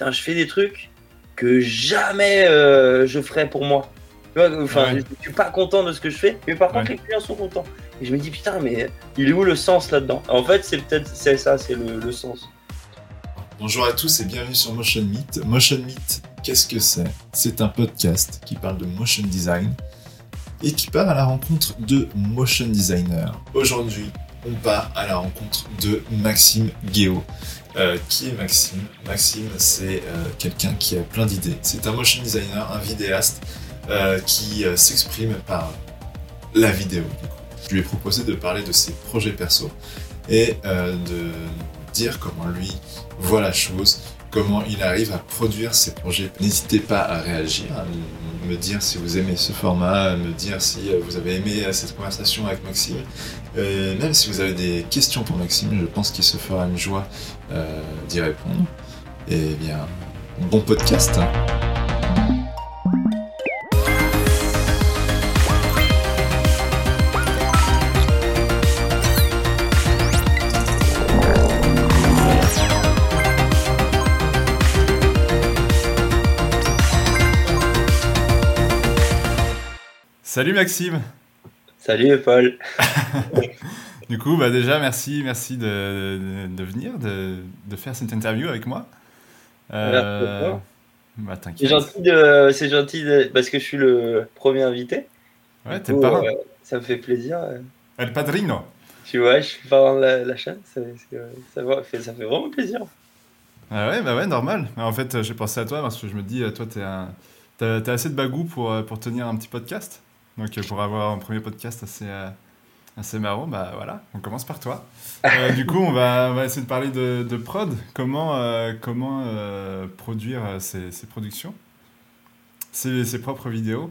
putain, je fais des trucs que jamais euh, je ferais pour moi. Tu vois, enfin, Ouais. je suis pas content de ce que je fais, mais par contre, Ouais. les clients sont contents. Et je me dis, putain, mais il est où le sens là-dedans? En fait, c'est peut-être c'est ça, c'est le, le sens. Bonjour à tous et bienvenue sur Motion Meet. Motion Meet, qu'est-ce que c'est? C'est un podcast qui parle de motion design et qui part à la rencontre de motion designers. Aujourd'hui, on part à la rencontre de Maxime Guéot. Euh, qui est Maxime? Maxime, c'est euh, quelqu'un qui a plein d'idées. C'est un motion designer, un vidéaste euh, qui s'exprime par la vidéo. Je lui ai proposé de parler de ses projets perso et de dire comment lui voit la chose, comment il arrive à produire ses projets. N'hésitez pas à réagir, à me dire si vous aimez ce format, me dire si vous avez aimé cette conversation avec Maxime. Euh, même si vous avez des questions pour Maxime, je pense qu'il se fera une joie euh, d'y répondre. Et bien, bon podcast. Salut Maxime Salut Paul. Du coup, bah déjà, merci, merci de, de, de venir, de, de faire cette interview avec moi. Toi. bah, C'est gentil, de, c'est gentil de- parce que je suis le premier invité. Ouais, t'es le parrain. euh, ça me fait plaisir. euh. El padrino. Tu vois, je suis parrain de la, la chaîne. Ça, c'est- ça, va- fait, ça fait vraiment plaisir. Ah ouais, bah ouais, normal. En fait, euh, j'ai pensé à toi parce que je me dis, euh, toi, t'es un... t'as, assez de bagou pour, euh, pour tenir un petit podcast. Donc, euh, pour avoir un premier podcast assez, euh, assez marrant, bah voilà, on commence par toi. Euh, du coup, on va, on va essayer de parler de, de prod. Comment, euh, comment euh, produire euh, ses, ses productions, ses, ses propres vidéos?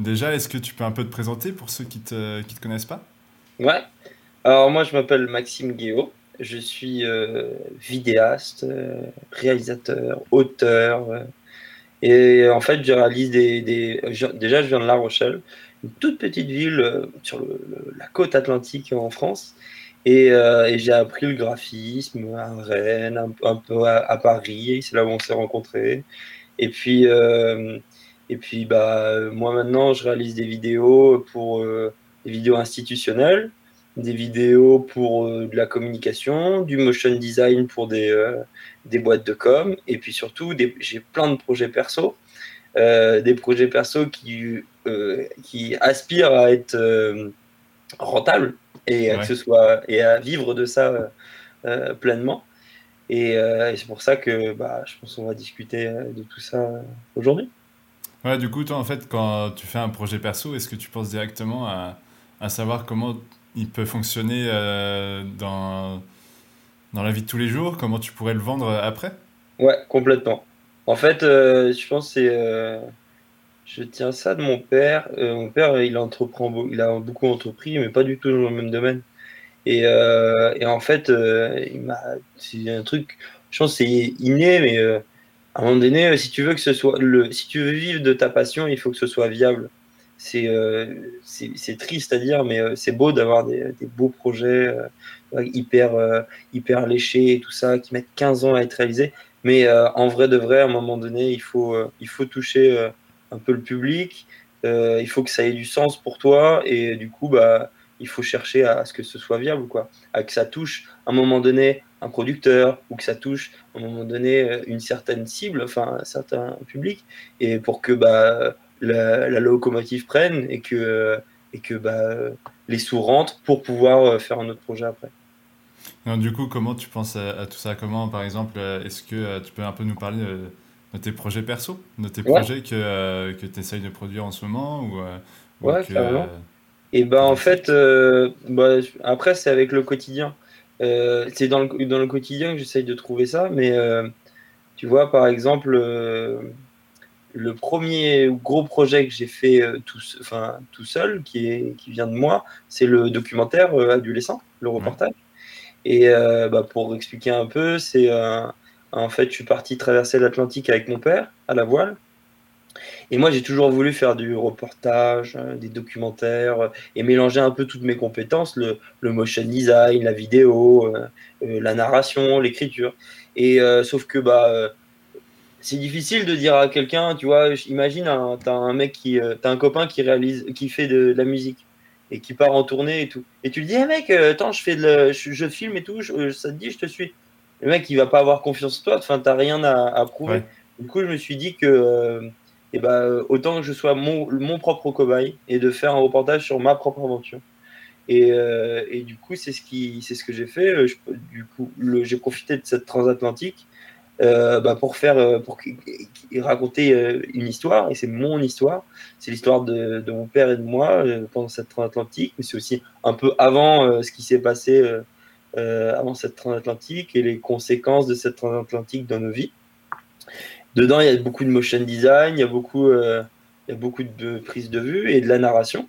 Déjà, est-ce que tu peux un peu te présenter pour ceux qui te, qui te connaissent pas? Ouais. Alors moi, je m'appelle Maxime Guéot. Je suis vidéaste, réalisateur, auteur. Et en fait, je réalise des, Déjà, je viens de La Rochelle, une toute petite ville euh, sur la côte atlantique en France. Et, euh, et j'ai appris le graphisme à Rennes, un, peu à, Paris. C'est là où on s'est rencontrés. Et puis, euh, et puis bah, moi maintenant, je réalise des vidéos pour des vidéos institutionnelles, des vidéos pour de la communication, du motion design pour des, des boîtes de com, et puis surtout, j'ai plein de projets perso, euh, des projets perso qui, euh, qui aspirent à être euh, rentables et à, que ce soit, et à vivre de ça euh, pleinement. Et, et c'est pour ça que bah, je pense qu'on va discuter de tout ça aujourd'hui. Ouais, du coup, toi, en fait, quand tu fais un projet perso, est-ce que tu penses directement à, à savoir comment il peut fonctionner dans, dans la vie de tous les jours Comment tu pourrais le vendre après? Ouais, complètement. En fait, euh, je pense c'est. euh, je tiens ça de mon père. Euh, mon père, il entreprend, il a beaucoup entrepris, mais pas du tout dans le même domaine. Et, en fait, il m'a. C'est un truc. Je pense c'est inné, mais à un moment donné, si tu veux que ce soit si tu veux vivre de ta passion, il faut que ce soit viable. C'est triste à dire, mais c'est beau d'avoir des, beaux projets hyper euh, hyper et tout ça, qui mettent 15 ans à être réalisés. Mais euh, en vrai de vrai, à un moment donné, il faut, euh, il faut toucher euh, un peu le public. il faut que ça ait du sens pour toi. Et du coup, bah, il faut chercher à, ce que ce soit viable, quoi. À que ça touche à un moment donné un producteur ou que ça touche à un moment donné une certaine cible, enfin un certain public. Et pour que bah, la, la locomotive prenne et que, et que bah, les sous rentrent pour pouvoir faire un autre projet après. Non, Du coup, comment tu penses à, à tout ça? Comment, par exemple, euh, est-ce que euh, tu peux un peu nous parler de, de tes projets perso? De tes Ouais. projets que, euh, que tu essayes de produire en ce moment ou, euh, ou Ouais, que, euh, Et ben en fait, euh, bah, après c'est avec le quotidien. Euh, c'est dans le, dans le quotidien que j'essaye de trouver ça, mais euh, tu vois, par exemple, euh, le premier gros projet que j'ai fait euh, tout, enfin, tout seul, qui, est, qui vient de moi, c'est le documentaire euh, Adolescent, le reportage. Et euh, bah, pour expliquer un peu, c'est euh, en fait, je suis parti traverser l'Atlantique avec mon père à la voile. Et moi, j'ai toujours voulu faire du reportage, des documentaires et mélanger un peu toutes mes compétences, le, motion design, la vidéo, la narration, l'écriture. Et sauf que bah c'est difficile de dire à quelqu'un, tu vois, imagine, tu as un mec qui, as un copain qui réalise, qui fait de, la musique et qui part en tournée et tout. Et tu lui dis, hey mec, attends, je fais de je, filme et tout, ça te dit, je te suis le mec, il va pas avoir confiance en toi. Enfin, t'as rien à, prouver. Du coup, je me suis dit que, euh, eh ben, autant que je sois mon, mon, propre cobaye et de faire un reportage sur ma propre aventure. Et, euh, et du coup, c'est ce qui, c'est ce que j'ai fait. Euh, du coup, j'ai profité de cette transatlantique bah, pour faire, pour raconter une histoire. Et c'est mon histoire. C'est l'histoire de, mon père et de moi pendant cette transatlantique. Mais c'est aussi un peu avant ce qui s'est passé euh, avant cette transatlantique et les conséquences de cette transatlantique dans nos vies. Dedans, il y a beaucoup de motion design, il y a beaucoup, euh, il y a beaucoup de prises de vue et de la narration.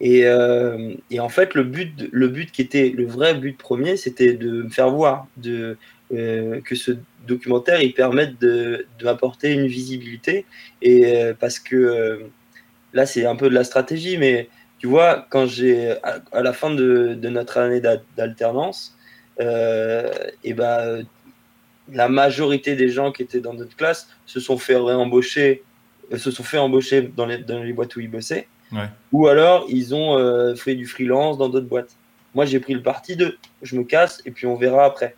Et, euh, et, en fait, le but, le but qui était le vrai but premier, c'était de me faire voir, de, que ce documentaire il permette de, de m'apporter une visibilité. Et parce que là, c'est un peu de la stratégie, mais tu vois, quand j'ai à, à, la fin de, de notre année d'alternance, euh, et ben, la majorité des gens qui étaient dans notre classe se sont fait réembaucher, euh, se sont fait embaucher dans les, dans les boîtes où ils bossaient. Ou alors, ils ont euh, fait du freelance dans d'autres boîtes. Moi, j'ai pris le parti de je me casse et puis on verra après.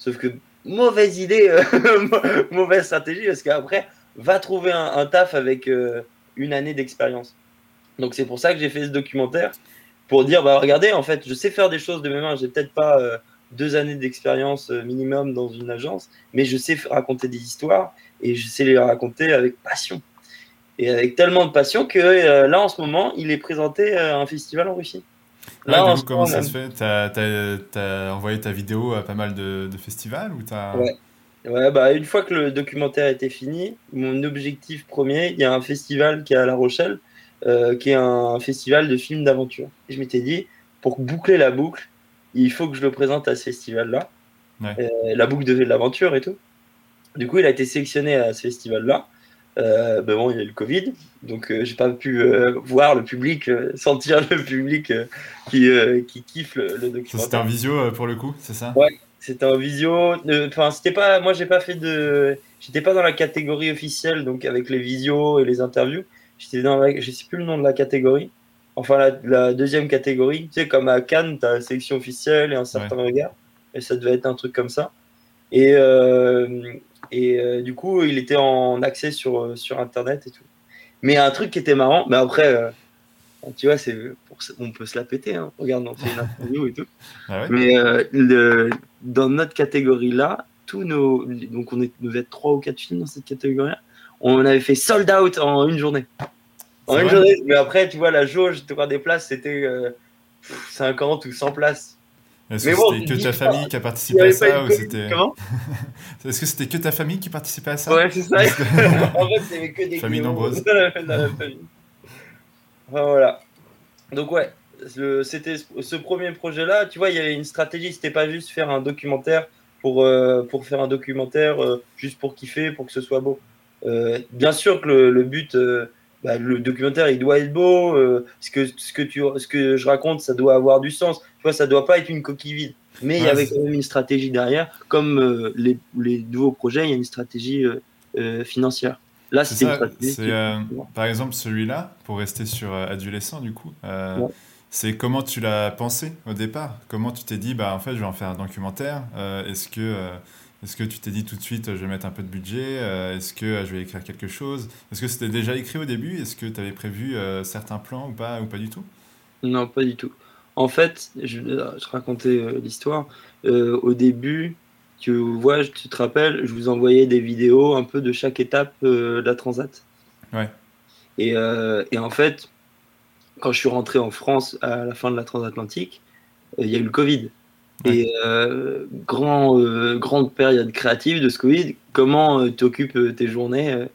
Sauf que mauvaise idée, mauvaise stratégie, parce qu'après, va trouver un, taf avec une année d'expérience. Donc, c'est pour ça que j'ai fait ce documentaire pour dire bah regardez, en fait, je sais faire des choses de mes mains, j'ai peut-être pas deux années d'expérience euh, minimum dans une agence, mais je sais raconter des histoires et je sais les raconter avec passion. Et avec tellement de passion que euh, là, en ce moment, il est présenté à un festival en Russie. Là, coup, comment ça se fait Tu as, envoyé ta vidéo à pas mal de, festivals ou as... Ouais. ouais. bah, une fois que le documentaire était fini, mon objectif premier, il y a un festival qui est à La Rochelle, euh, qui est un festival de films d'aventure. Et je m'étais dit, pour boucler la boucle, il faut que je le présente à ce festival-là. Euh, la boucle de l'aventure et tout. Du coup, il a été sélectionné à ce festival-là. Euh, ben bon, il y a eu le Covid, donc euh, j'ai pas pu voir le public, sentir le public qui, qui kiffe le, documentaire. C'était un visio pour le coup, c'est ça? Ouais, c'était un visio. Enfin, c'était pas, moi j'ai pas fait de, j'étais pas dans la catégorie officielle, donc avec les visios et les interviews. J'étais dans, la... je sais plus le nom de la catégorie, enfin la, deuxième catégorie. Tu sais, comme à Cannes, tu as la sélection officielle et un certain regard. Et ça devait être un truc comme ça. Et, euh, et euh, du coup, il était en accès sur, sur Internet et tout. Mais un truc qui était marrant, mais après, euh, tu vois, c'est on peut se la péter. Hein. Regarde, on fait une interview et tout. Ah mais dans notre catégorie là, tous nos. Donc, on est, nous êtes trois ou quatre films dans cette catégorie là. On avait fait sold out en une journée mais après, tu vois, la jauge de des places, c'était 50 euh, ou 100 places. Est-ce que c'était que ta famille qui a participé à ça ou c'était Est-ce que c'était que ta famille qui participait à ça? Ouais, c'est ça. en fait, c'était que des familles nombreuses. voilà. Donc ouais, c'était ce premier projet-là. Tu vois, il y avait une stratégie. C'était pas juste faire un documentaire pour euh, pour faire un documentaire euh, juste pour kiffer, pour que ce soit beau. bien sûr que le but bah, le documentaire il doit être beau, euh, ce, que, ce, que tu, ce que je raconte ça doit avoir du sens, tu vois, ça doit pas être une coquille vide. Mais il y avait quand même une stratégie derrière, comme euh, les, les, nouveaux projets, il y a une stratégie euh, financière. Là, c'est Par exemple, celui-là, pour rester sur Adolescent, du coup, c'est comment tu l'as pensé au départ? Comment tu t'es dit, bah, en fait, je vais en faire un documentaire Est-ce que est-ce que tu t'es dit tout de suite, je vais mettre un peu de budget euh, Est-ce que euh, je vais écrire quelque chose? Est-ce que c'était déjà écrit au début? Est-ce que tu avais prévu euh, certains plans ou pas, ou pas du tout? Non, pas du tout. En fait, je, je racontais l'histoire. au début, tu vois, tu te rappelles, je vous envoyais des vidéos un peu de chaque étape de la transat. Ouais. Et, et, en fait, quand je suis rentré en France à la fin de la transatlantique, il y a eu le Covid. Et euh, grand, euh, grande période créative de ce Covid, comment euh, tu occupes tes journées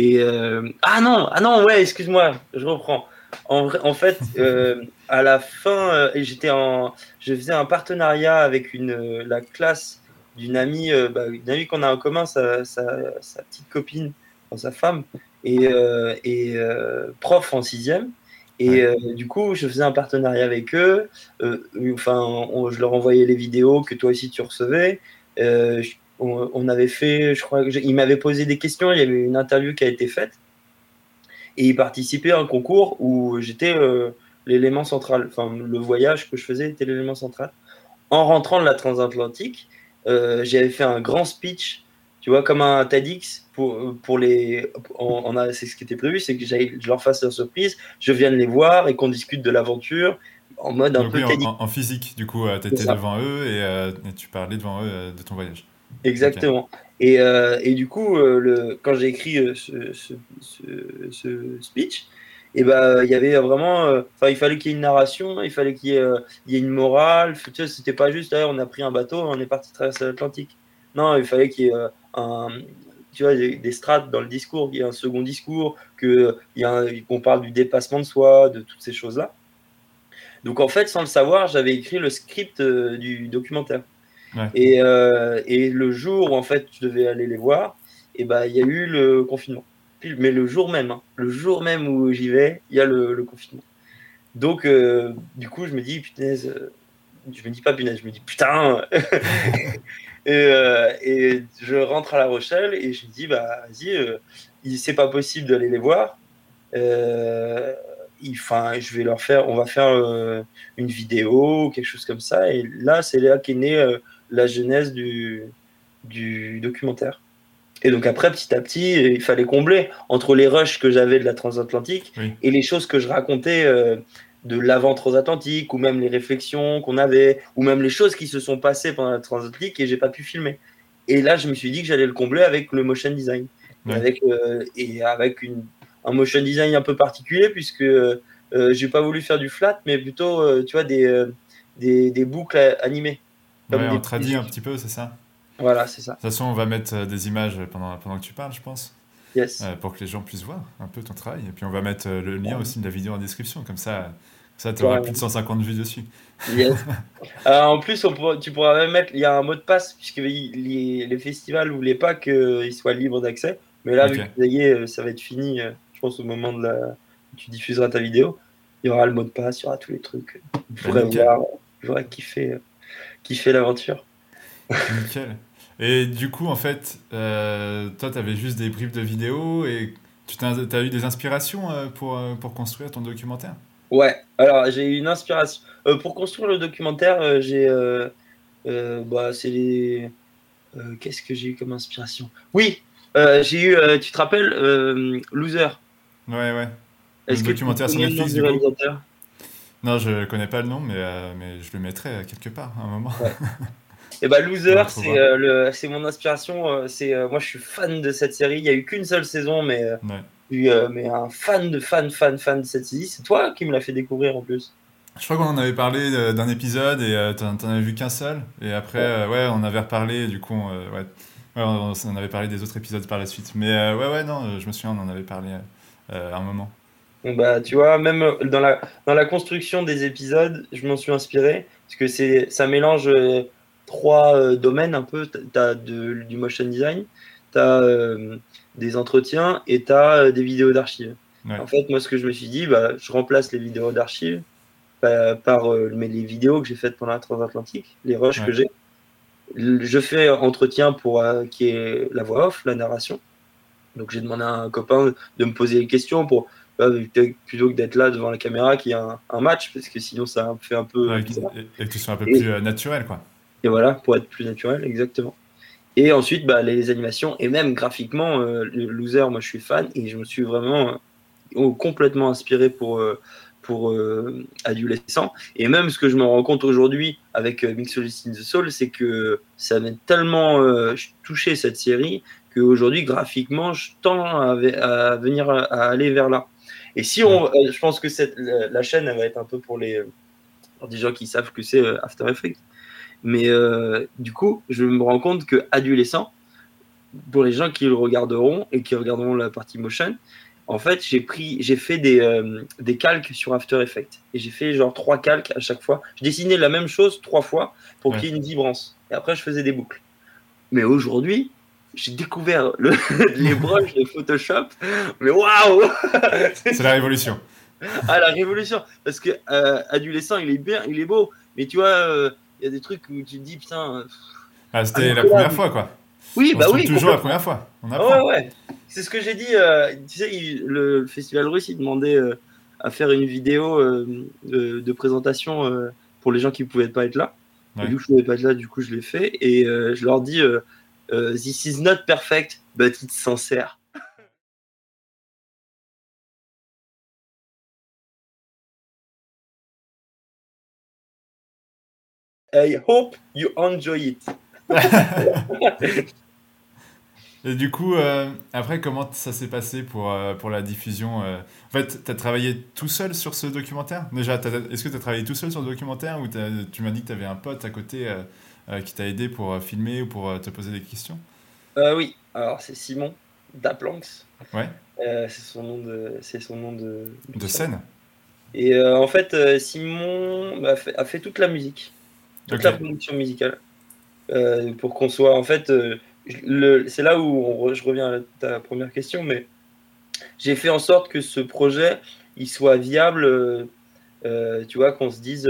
et ah non, ah non, ouais, excuse-moi, je reprends. En, en fait, à la fin, j'étais en, je faisais un partenariat avec une, la classe d'une amie, bah, une amie qu'on a en commun, sa, sa, sa petite copine, sa femme. et, et prof en sixième. Et du coup, je faisais un partenariat avec eux. enfin, je leur envoyais les vidéos que toi aussi tu recevais. On, avait fait, je crois, ils m'avaient posé des questions. Il y avait une interview qui a été faite et ils participaient à un concours où j'étais l'élément central. Enfin, le voyage que je faisais était l'élément central. En rentrant de la transatlantique, euh, j'avais fait un grand speech, tu vois, comme un TEDx pour, pour les. On, a, c'est ce qui était prévu, c'est que je leur fasse la surprise, je vienne les voir et qu'on discute de l'aventure en mode un peu TEDx. En, physique, du coup, euh, tu étais devant eux euh, et, tu parlais devant eux de ton voyage. Exactement. Et, et, du coup, le, quand j'ai écrit ce, ce, ce, speech, et ben il y avait vraiment euh, il fallait qu'il y ait une narration il fallait qu'il y, ait euh, une morale tu sais, c'était pas juste on a pris un bateau on est parti traverser l'Atlantique non il fallait qu'il y ait euh, un tu vois des, strates dans le discours qu'il y ait un second discours qu'on parle du dépassement de soi de toutes ces choses là donc en fait sans le savoir j'avais écrit le script du documentaire et, et le jour où en fait je devais aller les voir et ben il y a eu le confinement mais le jour même, hein, le jour même où j'y vais, il y a le, confinement. Donc, euh, du coup, je me dis, punaise, euh, je me dis pas punaise, je me dis putain. Euh, et, je rentre à La Rochelle et je me dis, bah, vas-y, c'est pas possible d'aller les voir. Enfin, je vais leur faire, on va faire une vidéo, quelque chose comme ça. Et là, c'est là qu'est née la genèse du, du documentaire. Et donc après, petit à petit, il fallait combler entre les rushs que j'avais de la transatlantique et les choses que je racontais euh, de l'avant transatlantique, ou même les réflexions qu'on avait, ou même les choses qui se sont passées pendant la transatlantique et j'ai pas pu filmer. Et là, je me suis dit que j'allais le combler avec le motion design, avec euh, et avec une, un motion design un peu particulier puisque euh, j'ai pas voulu faire du flat, mais plutôt, tu vois, des, des, des, boucles animées. Comme ouais, on traduit un petit peu, c'est ça? Voilà, c'est ça. De toute façon, on va mettre euh, des images pendant, pendant que tu parles, je pense. Yes. Euh, pour que les gens puissent voir un peu ton travail. Et puis, on va mettre euh, le lien aussi de la vidéo en description. Comme ça, ça tu auras plus de 150 vues dessus. Yes. en plus, on tu pourras même mettre. Il y a un mot de passe, puisque les, les festivals ne voulaient pas qu'ils soient libres d'accès. Mais là, vu que ça va être fini, je pense, au moment de la. Tu diffuseras ta vidéo. Il y aura le mot de passe, il y aura tous les trucs. J'aurais kiffé, kiffé l'aventure. Nickel. Et du coup, en fait, euh, toi, tu avais juste des briefs de vidéos et tu as, eu des inspirations euh, pour, euh, pour construire ton documentaire? Ouais, alors j'ai eu une inspiration. pour construire le documentaire, j'ai. bah, c'est les. Qu'est-ce que j'ai eu comme inspiration? Oui, j'ai eu. tu te rappelles Loser? Ouais, ouais. Est-ce que documentaire sur Netflix du Non, je connais pas le nom, mais, mais je le mettrai quelque part à un moment. Ouais. Et bah Loser, euh, c'est mon inspiration. Euh, c'est euh, moi, je suis fan de cette série. Il y a eu qu'une seule saison, mais mais un fan de fan, fan, fan de cette série. C'est toi qui me l'as fait découvrir en plus. Je crois qu'on en avait parlé d'un épisode et tu t'en avais vu qu'un seul. Et après, ouais. on avait reparlé. Du coup, ouais. on, on, avait parlé des autres épisodes par la suite. Mais ouais, ouais, non, je me souviens, on en avait parlé à un moment. bah, tu vois, même dans la, dans la construction des épisodes, je m'en suis inspiré parce que c'est ça mélange trois euh, domaines un peu. Tu as du motion design, tu as euh, des entretiens et tu as euh, des vidéos d'archives. En fait, moi, ce que je me suis dit, bah, je remplace les vidéos d'archives par, mais les vidéos que j'ai faites pendant la transatlantique, les rushs que j'ai. Je fais entretien pour qui est la voix off, la narration. Donc j'ai demandé à un copain de me poser des questions pour plutôt que d'être là devant la caméra qui a un, match parce que sinon ça fait un peu et, que tu sois un peu plus naturel quoi et voilà, pour être plus naturel, exactement. Et ensuite, bah, les animations, et même graphiquement, euh, Loser, moi je suis fan, et je me suis vraiment euh, complètement inspiré pour, euh, pour Adolescent. Et même ce que je me rends compte aujourd'hui avec Mixologist in the Soul, c'est que ça m'a tellement touché cette série qu'aujourd'hui, graphiquement, je tends à, venir à aller vers là. Et si on, je pense que cette, la, chaîne, elle va être un peu pour les, pour des gens qui savent que c'est After Effects. Mais euh, du coup, je me rends compte que adolescent, pour les gens qui le regarderont et qui regarderont la partie motion, en fait, j'ai pris, j'ai fait des, euh, des calques sur After Effects et j'ai fait genre trois calques à chaque fois. Je dessinais la même chose trois fois pour qu'il y ait une vibrance. Et après, je faisais des boucles. Mais aujourd'hui, j'ai découvert le, les broches de Photoshop. Mais waouh C'est la révolution. Ah, la révolution Parce que euh, Adolescent, il est bien, il est beau. Mais tu vois, euh, il y a des trucs où tu te dis, putain. Ah, c'était la première fois, quoi. Oui, On bah oui. toujours la première fois. On Ah apprend. ouais, ouais. C'est ce que j'ai dit. euh, tu sais, il- le, festival russe, il demandait euh, à faire une vidéo euh, de, de présentation euh, pour les gens qui ne pouvaient pas être là. Et Ouais. vu que je ne pouvais pas être là, du coup, je l'ai fait. Et euh, je leur dis euh, euh, This is not perfect, but it's sincere. I hope you enjoy it. Et du coup, euh, après, comment ça s'est passé pour, euh, pour la diffusion euh En fait, tu as travaillé tout seul sur ce documentaire? Déjà, est-ce que tu as travaillé tout seul sur le documentaire ou t'as- tu m'as dit que tu avais un pote à côté euh, euh, qui t'a aidé pour euh, filmer ou pour euh, te poser des questions? Euh, oui, alors c'est Simon Daplanx. Ouais. Euh, c'est son nom de, c'est son nom de, De scène Et euh, en fait, Simon a fait, a fait toute la musique, toute la production musicale, euh, pour qu'on soit. En fait, euh, c'est là où on je reviens à ta première question, mais j'ai fait en sorte que ce projet, il soit viable. euh, tu vois, qu'on se dise,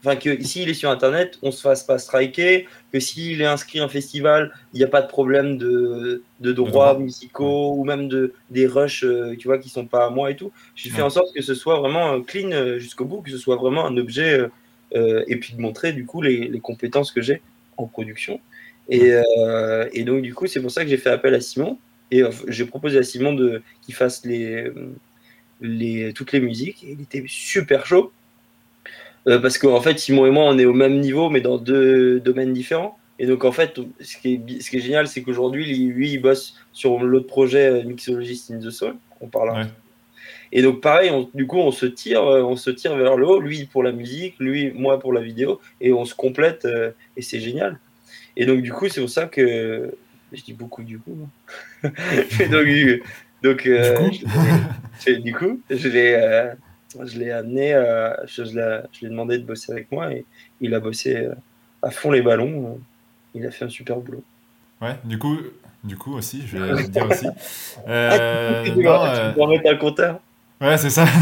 enfin que s'il est sur Internet, on se fasse pas striker, que s'il est inscrit à un festival, il n'y a pas de problème de, de droits droit. musicaux ou même de des rushs, tu vois, qui sont pas à moi et tout. J'ai fait en sorte que ce soit vraiment clean jusqu'au bout, que ce soit vraiment un objet, et puis de montrer du coup les, les compétences que j'ai en production. Et, euh, et donc du coup, c'est pour ça que j'ai fait appel à Simon. Et euh, j'ai proposé à Simon de qu'il fasse les, les toutes les musiques. Et il était super chaud. Euh, parce qu'en fait, Simon et moi, on est au même niveau, mais dans deux domaines différents. Et donc, en fait, ce qui est, ce qui est génial, c'est qu'aujourd'hui, lui, il bosse sur l'autre projet euh, Mixologist in the Soul. On parle Ouais. Et donc pareil, on- du coup, on se tire, euh, on se tire vers le haut. Lui pour la musique, lui, moi pour la vidéo, et on se complète euh, et c'est génial. Et donc du coup, c'est pour ça que je dis beaucoup du coup. hein. Donc, du- donc euh, Du coup je l'ai- je- du coup, je l'ai, euh, je l'ai amené, je, je l'ai demandé de bosser avec moi et il a bossé à fond les ballons. Il a fait un super boulot. Ouais, du coup, du coup aussi, je vais dire aussi. Euh, tu non, euh, tu vas mettre un compteur. Ouais, c'est ça.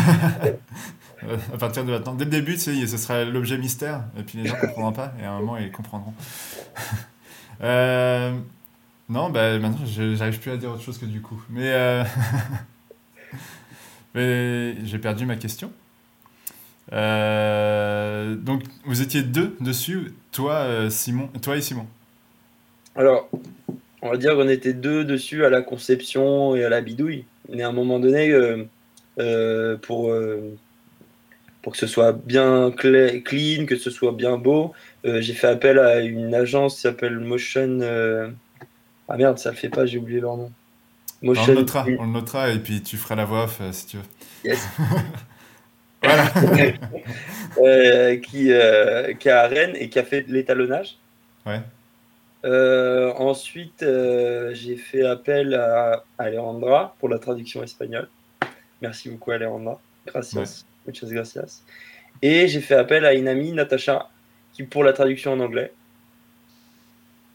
À partir de maintenant, dès le début, tu sais, ce sera l'objet mystère, et puis les gens comprendront pas, et à un moment, ils comprendront. Euh, non, bah maintenant, j'arrive plus à dire autre chose que du coup. Mais, euh, mais j'ai perdu ma question. Euh, donc, vous étiez deux dessus, toi, Simon, toi et Simon. Alors, on va dire qu'on était deux dessus à la conception et à la bidouille. Mais à un moment donné, euh, pour, euh, pour que ce soit bien clean, que ce soit bien beau, euh, j'ai fait appel à une agence qui s'appelle Motion. Ah merde, ça le fait pas, j'ai oublié leur nom. On le Motion. notera, on le notera, et puis tu feras la voix off si tu veux. Yes. Voilà. Qui, qui est à Rennes et qui a fait l'étalonnage. Ouais. Euh, ensuite, euh, j'ai fait appel à Alejandra pour la traduction espagnole. Merci beaucoup, Alejandra. Gracias. Muchas gracias. Et j'ai fait appel à une amie, Natacha, qui pour la traduction en anglais.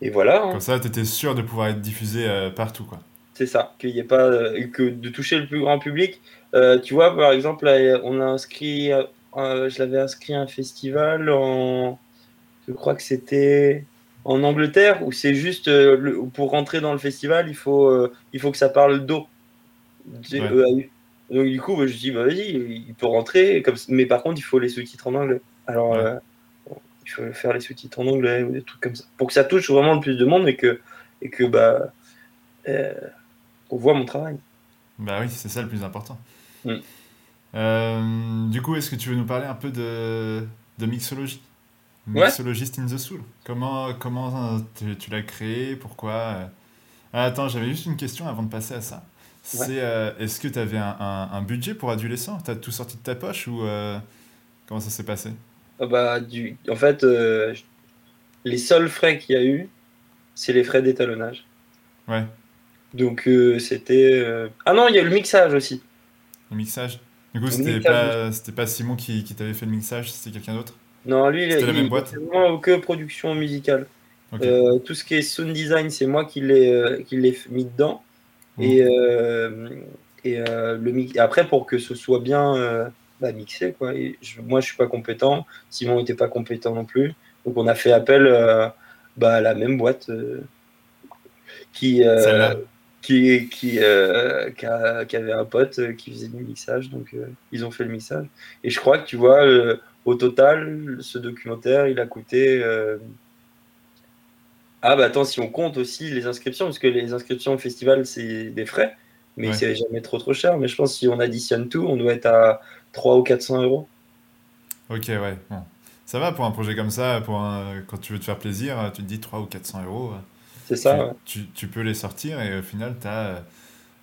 Et voilà, hein, Comme ça, tu étais sûr de pouvoir être diffusé euh, partout, quoi. c'est ça, qu'il y ait pas euh, que de toucher le plus grand public. Euh, tu vois, par exemple, on a inscrit, je l'avais inscrit à un festival en, je crois que c'était en Angleterre, où c'est juste le- pour rentrer dans le festival, il faut, il faut que ça parle d'eau. Ouais. Donc du coup, bah, je dis, bah, vas-y, il peut rentrer, comme... mais par contre, il faut les sous-titres en anglais. Alors, Ouais. euh, il faut faire les sous-titres en anglais ou des trucs comme ça, pour que ça touche vraiment le plus de monde et que, et que bah, euh, on voit mon travail. Bah oui, c'est ça le plus important. Mm. Euh, du coup, est-ce que tu veux nous parler un peu de, de mixologie Ouais. Mixologist in the Soul. Comment, comment euh, tu, tu l'as créé? Pourquoi? Ah, Attends, j'avais juste une question avant de passer à ça. C'est euh, est-ce que tu avais un, un- un budget pour adolescent? T'as tout sorti de ta poche ou euh, comment ça s'est passé? Ah bah, du... En fait, euh, les seuls frais qu'il y a eu, c'est les frais d'étalonnage. Ouais, Donc c'était. Ah non, il y a eu le mixage aussi. le mixage? Du coup, c'était pas, c'était pas Simon qui, qui t'avait fait le mixage, c'était quelqu'un d'autre? Non, lui, il, la même il- boîte? vraiment que production musicale. tout ce qui est sound design, c'est moi qui l'ai qui l'ai mis dedans. Et, et le après, pour que ce soit bien bah, mixé, quoi. moi, je suis pas compétent. Simon n'était pas compétent non plus. Donc, on a fait appel bah, à la même boîte qui, qui, qui, euh, qui, avait un pote euh, qui faisait du mixage, donc euh, ils ont fait le mixage. Et je crois que tu vois, au total, ce documentaire, il a coûté. Ah bah attends, si on compte aussi les inscriptions, parce que les inscriptions au festival, c'est des frais, mais c'est jamais trop trop cher. Mais je pense que si on additionne tout, on doit être à 300 ou 400 euros. Ok, ouais. Ça va pour un projet comme ça, pour quand tu veux te faire plaisir, tu te dis 300 ou 400 euros. C'est ça. Tu, tu, peux les sortir et au final, tu as,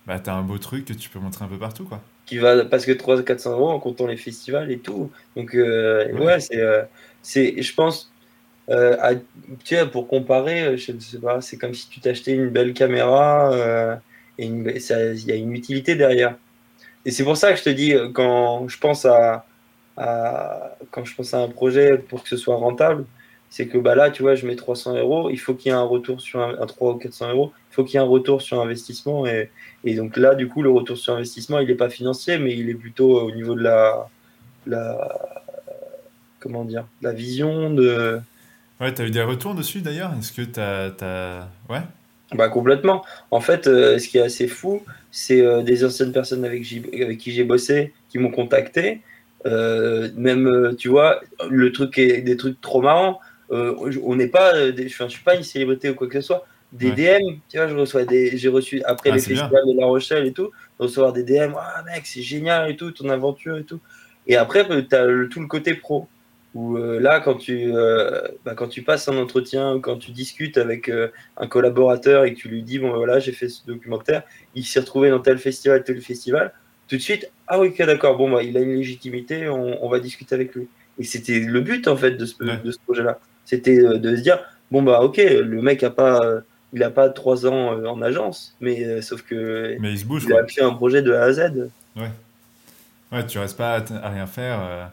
bah, as, un beau truc que tu peux montrer un peu partout. Quoi. Qui va parce que 300-400 euros en comptant les festivals et tout. Donc, euh, ouais, c'est, euh, c'est, je pense, euh, tu sais, pour comparer, je sais pas, c'est comme si tu t'achetais une belle caméra et il y a une utilité derrière. Et c'est pour ça que je te dis, quand je pense à, quand je pense à un projet pour que ce soit rentable, c'est que bah là, tu vois, je mets 300 euros, il faut qu'il y ait un retour sur un, 300 ou 400 euros, il faut qu'il y ait un retour sur investissement. Et, et, donc là, du coup, le retour sur investissement, il n'est pas financier, mais il est plutôt au niveau de la, la comment dire, la vision de. Ouais, tu as eu des retours dessus d'ailleurs? Est-ce que tu as, Ouais? Bah complètement. En fait, euh, ce qui est assez fou, c'est euh, des anciennes personnes avec, avec qui j'ai bossé qui m'ont contacté. Euh, même, tu vois, le truc est des trucs trop marrants. On n'est pas, je ne suis pas une célébrité ou quoi que ce soit. Des DM, tu vois, je reçois des, j'ai reçu après ah, les festivals de La Rochelle et tout, recevoir des DM, ah mec, c'est génial et tout, ton aventure et tout. Et après, tu as tout le côté pro. Où là, quand tu, bah, quand tu passes un entretien, quand tu discutes avec un collaborateur et que tu lui dis, bon voilà, j'ai fait ce documentaire, il s'est retrouvé dans tel festival, tel festival, tout de suite, ah oui, ok, d'accord, bon, bah, il a une légitimité, on, va discuter avec lui. Et c'était le but, en fait, de ce, de ce projet-là. C'était euh, de se dire, bon, bah, ok, le mec a pas, euh, il a pas trois ans euh, en agence, mais sauf que. Mais il se bouge, il a fait un projet de A à Z. Ouais. Ouais, tu restes pas à, rien faire.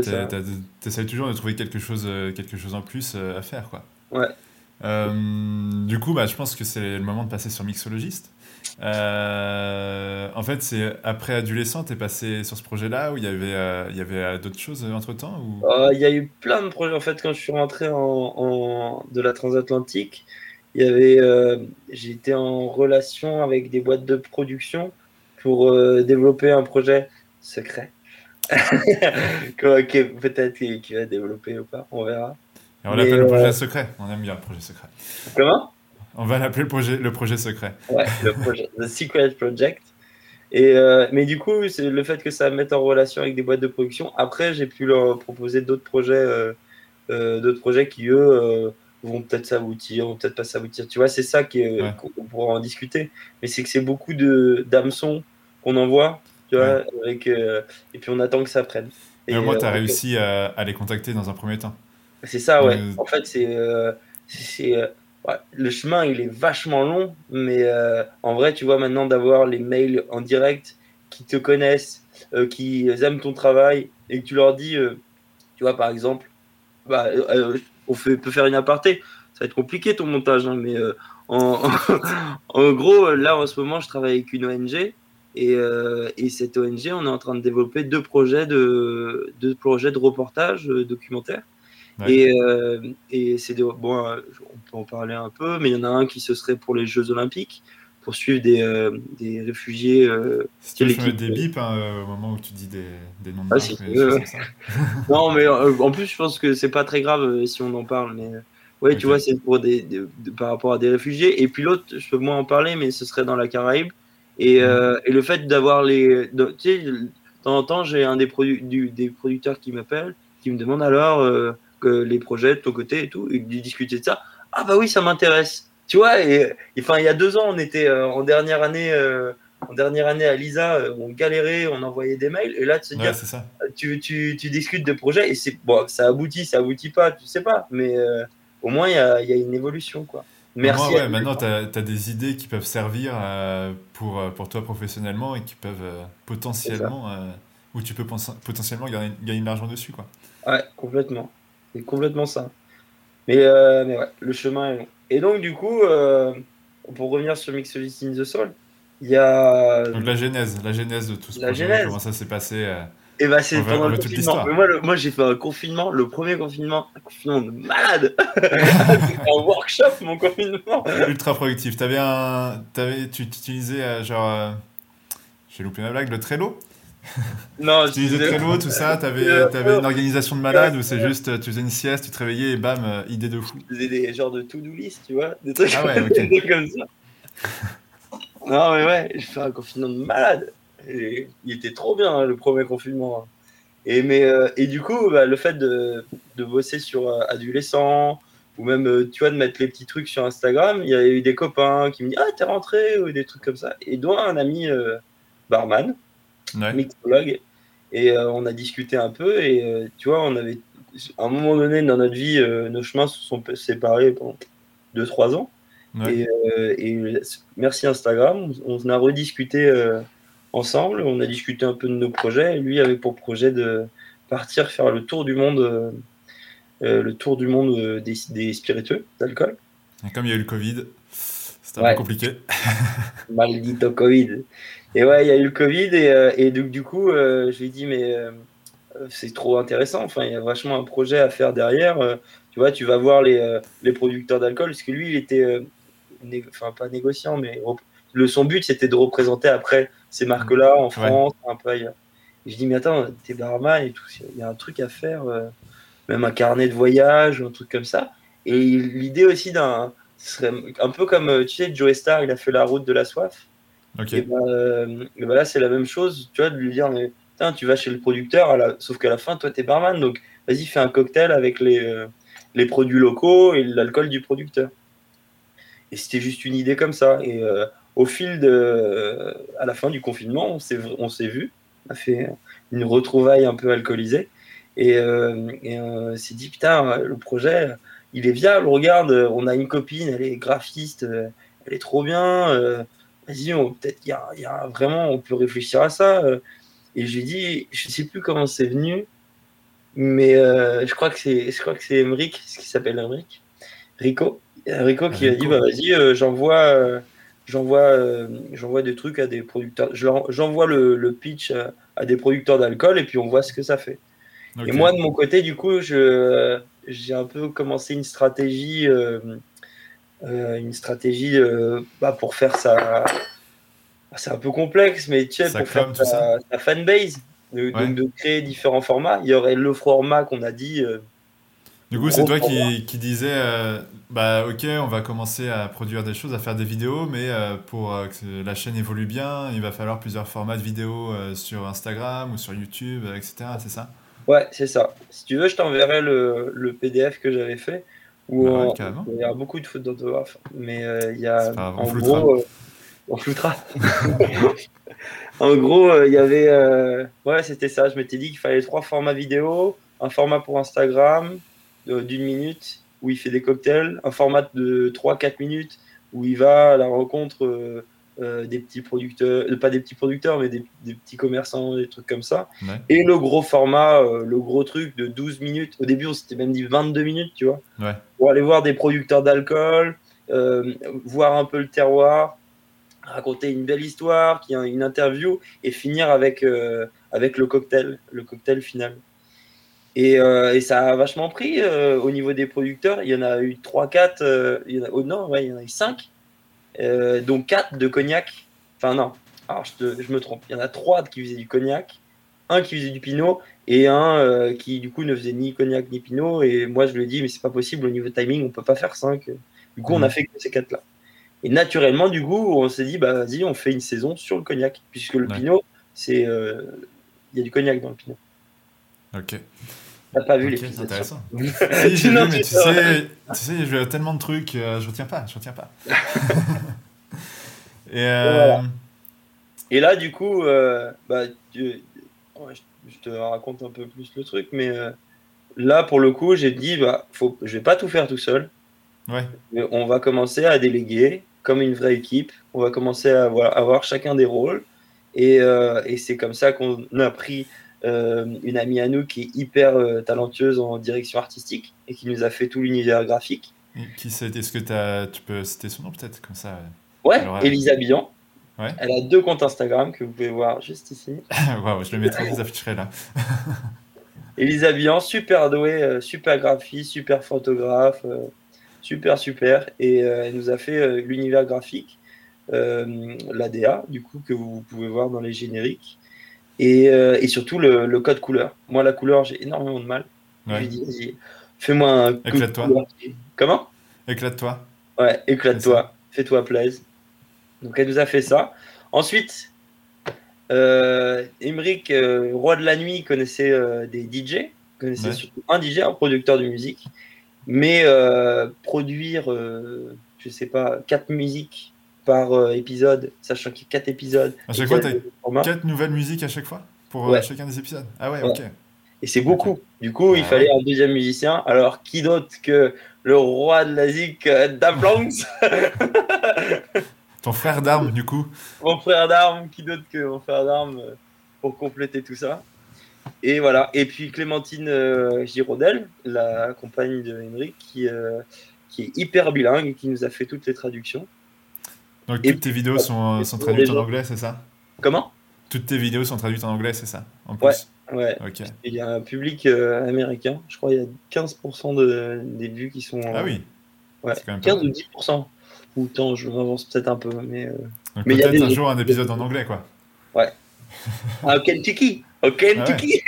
Tu essaies toujours de trouver quelque chose, quelque chose en plus à faire, quoi. Ouais. du coup, bah, je pense que c'est le moment de passer sur Mixologiste. Euh, en fait, c'est après Adolescent, tu es passé sur ce projet-là où il y avait, euh, il y avait euh, d'autres choses entre temps ou... Il y a eu plein de projets. En fait, quand je suis rentré en, de la transatlantique, il y avait, j'étais en relation avec des boîtes de production pour développer un projet secret. Peut-être qu'il va développer ou pas, on verra. Et on l'appelle le projet secret. On aime bien le projet secret. Comment? On va l'appeler le projet, le projet secret. Ouais, le projet, The Secret Project. Et euh, mais du coup, c'est le fait que ça me mette en relation avec des boîtes de production. Après, j'ai pu leur proposer d'autres projets, euh, euh, d'autres projets qui eux vont peut-être s'aboutir, vont peut-être pas s'aboutir. Tu vois, c'est ça qu'on pourra en discuter. Mais c'est que c'est beaucoup de d'hameçons qu'on envoie, tu vois, avec, et puis on attend que ça prenne. Et, moi, tu as réussi à, à, les contacter dans un premier temps. C'est ça, ouais. En fait, c'est c'est le chemin, il est vachement long, mais euh, en vrai, tu vois, maintenant d'avoir les mails en direct qui te connaissent, euh, qui aiment ton travail, et que tu leur dis, euh, tu vois, par exemple, bah, on peut faire une aparté, ça va être compliqué ton montage, hein, mais en, en, gros, là, en ce moment, je travaille avec une ONG, et, et, cette ONG, on est en train de développer deux projets de, deux projets de reportage documentaire. Et, euh, et c'est bon, euh, on peut en parler un peu, mais il y en a un qui se serait pour les Jeux Olympiques, pour suivre des, euh, des réfugiés. si tu veux des bips hein, au moment où tu dis des, des noms de ah, Non, mais en plus, je pense que c'est pas très grave si on en parle, mais. Ouais, tu vois, c'est pour des, par rapport à des réfugiés. Et puis l'autre, je peux moins en parler, mais ce serait dans la Caraïbe. Et, mhm. et le fait d'avoir les. tu sais, de temps en temps, j'ai un des, du, des producteurs qui m'appelle, qui me demande alors les projets de ton côté et tout, et de discuter de ça. Ah bah oui, ça m'intéresse. Tu vois, et enfin, il y a deux ans, on était euh, en dernière année. Euh, en dernière année à Lisa, euh, on galérait, on envoyait des mails, et là, tu, ça. tu, tu, tu, discutes de projets, et c'est bon, ça aboutit, ça aboutit pas, tu sais pas, mais au moins, il y a, y a, une évolution. quoi. Merci. maintenant, tu as, des idées qui peuvent servir pour, pour toi professionnellement et qui peuvent potentiellement, où tu peux potentiellement gagner, gagner de l'argent dessus. Quoi. Ouais, complètement. C'est complètement ça. Mais, euh, mais ouais, le chemin est long. Et donc, du coup, euh, pour revenir sur Mixologist in the Soul, il y a. Donc la genèse, la genèse de tout ce La projet, genèse. comment ça s'est passé. Et bah, c'est On veut- pendant le confinement. Mais moi, le- moi j'ai fait un confinement, le premier confinement, un confinement de malade. un workshop, mon confinement. ultra productif. T'avais un, t'avais, tu utilisais euh, genre, euh, j'ai loupé ma blague, le Trello? Non, Tu utilisais Trello, tout ça? T'avais, Euh, t'avais une organisation de malade où c'est juste, tu faisais une sieste, tu te réveillais et bam, idée de fou? Je faisais des genres de to-do list, tu vois, des trucs, Ah ouais, des trucs comme ça. non, mais ouais, j'ai fait un confinement de malade. Et il était trop bien, hein, le premier confinement. hein. Et, mais, euh, et du coup, bah, le fait de, de bosser sur euh, Adolescent, ou même, euh, tu vois, de mettre les petits trucs sur Instagram, il y a eu des copains qui me disent Ah, t'es rentré, ou des trucs comme ça. Et dont un ami euh, barman, Ouais. mixologue, et on a discuté un peu, et tu vois, on avait, à un moment donné dans notre vie, nos chemins se sont séparés pendant 2-3 ans. Ouais. Et, et merci Instagram, on, on a rediscuté ensemble, on a discuté un peu de nos projets. Et lui avait pour projet de partir faire le tour du monde, euh, euh, le tour du monde euh, des, des spiritueux d'alcool. Comme il y a eu le Covid, c'était un Ouais. peu compliqué. Maldito Covid. Et ouais, il y a eu le Covid et, et donc du coup, euh, je lui ai dit mais euh, c'est trop intéressant. Enfin, il y a vachement un projet à faire derrière. Tu vois, tu vas voir les, les producteurs d'alcool parce que lui, il était, enfin pas négociant, mais le son but c'était de représenter après ces marques-là en France, un peu ailleurs. Et je dis mais attends, t'es barman et tout, il y a un truc à faire, euh, même un carnet de voyage, ou un truc comme ça. Et l'idée aussi d'un, ce serait un peu comme euh, tu sais, Joe Star, il a fait la route de la soif. Et ben, euh, et ben là, c'est la même chose, tu vois, de lui dire, mais tu vas chez le producteur, à la- sauf qu'à la fin, toi, t'es barman, donc vas-y, fais un cocktail avec les, euh, les produits locaux et l'alcool du producteur. Et c'était juste une idée comme ça. Et euh, au fil de. à la fin du confinement, on s'est on s'est vu, on a fait une retrouvaille un peu alcoolisée. Et, euh, et euh, on s'est dit, putain, le projet, il est viable, regarde, on a une copine, elle est graphiste, euh, elle est trop bien. euh, vas-y, peut-être qu'il y a, il y a vraiment, on peut réfléchir à ça. euh. Et j'ai dit, je sais plus comment c'est venu, mais euh, je crois que c'est, je crois que c'est Emric, ce qui s'appelle Emric, Rico, Euh, Rico qui a dit, bah vas-y, euh, j'envoie, euh, j'envoie, euh, j'envoie des trucs à des producteurs, j'envoie le, le pitch à, à des producteurs d'alcool et puis on voit ce que ça fait. Et moi, de mon côté, du coup, je, j'ai un peu commencé une stratégie, euh, euh, une stratégie euh, bah, pour faire ça. C'est un peu complexe, mais tu sais, Sa pour faire sa, sa fanbase, de, Ouais. donc de créer différents formats. Il y aurait le format qu'on a dit. Du coup, c'est toi qui, qui disais, euh, bah ok, on va commencer à produire des choses, à faire des vidéos, mais euh, pour euh, que la chaîne évolue bien, il va falloir plusieurs formats de vidéos sur Instagram ou sur YouTube, etc. C'est ça? Ouais, c'est ça. Si tu veux, je t'enverrai le, le PDF que j'avais fait. Où Bah ouais, il y a beaucoup de fautes d'orthographe, mais il y a grave, on en gros, on floutera. en gros, il y avait, ouais, c'était ça. Je m'étais dit qu'il fallait trois formats vidéo, un format pour Instagram d'une minute où il fait des cocktails, un format de 3-4 minutes où il va à la rencontre euh, euh, des petits producteurs, euh, pas des petits producteurs, mais des, des petits commerçants, des trucs comme ça. Ouais. Et le gros format, euh, le gros truc de 12 minutes. Au début, on s'était même dit 22 minutes, tu vois. Ouais. Pour aller voir des producteurs d'alcool, euh, voir un peu le terroir, raconter une belle histoire, qui a une interview, et finir avec, euh, avec le cocktail, le cocktail final. Et, euh, et ça a vachement pris euh, au niveau des producteurs. Il y en a eu 3-4, euh, il y en a, oh non, ouais, il y en a eu 5, euh, dont 4 de cognac. Enfin, non, alors je, te- je me trompe. Il y en a 3 qui faisaient du cognac, un qui faisait du pinot et un qui du coup ne faisait ni cognac ni pinot. Et moi je lui ai dit, mais c'est pas possible au niveau timing, on peut pas faire 5. Du coup, on a Mhm. fait que ces 4 là. Et naturellement, du coup, on s'est dit, bah vas-y, on fait une saison sur le cognac, puisque le Ouais. pinot, c'est. Il y a du cognac dans le pinot. Ok. T'as pas vu Ok, les c'est intéressant. si, j'ai vu, mais tu sais, tu sais, je vais à tellement de trucs, euh, je retiens pas, je retiens pas. Et euh, Voilà. Et là, du coup, euh, bah, je, je te raconte un peu plus le truc, mais là, pour le coup, j'ai dit, bah, faut, je vais pas tout faire tout seul. ouais, on va commencer à déléguer comme une vraie équipe. On va commencer à avoir, avoir chacun des rôles. Et, et c'est comme ça qu'on a pris une amie à nous qui est hyper talentueuse en direction artistique et qui nous a fait tout l'univers graphique. qui c'est Est-ce que as, tu peux citer son nom peut-être comme ça Ouais, Elisa Bian. Elle a deux comptes Instagram que vous pouvez voir juste ici. Waouh, je le mettrai, les afficherai là. Elisa Bian, super douée, euh, super graphiste, super photographe, euh, super super. Et euh, elle nous a fait l'univers graphique, l'ADA, du coup, que vous pouvez voir dans les génériques. Et, et surtout le, code couleur. Moi, la couleur, j'ai énormément de mal. Je lui dis, vas-y, fais-moi un. Éclate-toi. Comment? Éclate-toi. Ouais, éclate-toi. Fais-toi plaisir. Donc elle nous a fait ça. Ensuite, euh, euh roi de la nuit, connaissait euh, des DJ, connaissait surtout un DJ, un producteur de musique, mais euh, produire, je sais pas, quatre musiques par épisode, sachant qu'il y a quatre épisodes. À chaque fois, tu as quatre nouvelles musiques à chaque fois pour chacun des épisodes. Ah ouais, ok. Et c'est beaucoup. Du coup, il ah fallait un deuxième musicien. Alors, qui d'autre que le roi de la zik, Daplanks Ton frère d'armes, du coup Mon frère d'armes, qui d'autre que mon frère d'armes euh, pour compléter tout ça? Et voilà. Et puis Clémentine euh, Girodel, la compagne de Henrik, qui, euh, qui est hyper bilingue et qui nous a fait toutes les traductions. Donc toutes tes vidéos sont, sont traduites en anglais, c'est ça? Comment? Toutes tes vidéos sont traduites en anglais, c'est ça? En plus. Ouais, ouais. Il y a un public américain, je crois qu'il y a 15% de, des vues qui sont. Ah oui ouais, 15 ou 10%. Ou tant, je m'avance peut-être un peu. Mais, euh... mais peut-être un jour un épisode en anglais, quoi. Ouais. Ah, au Kentucky Au Kentucky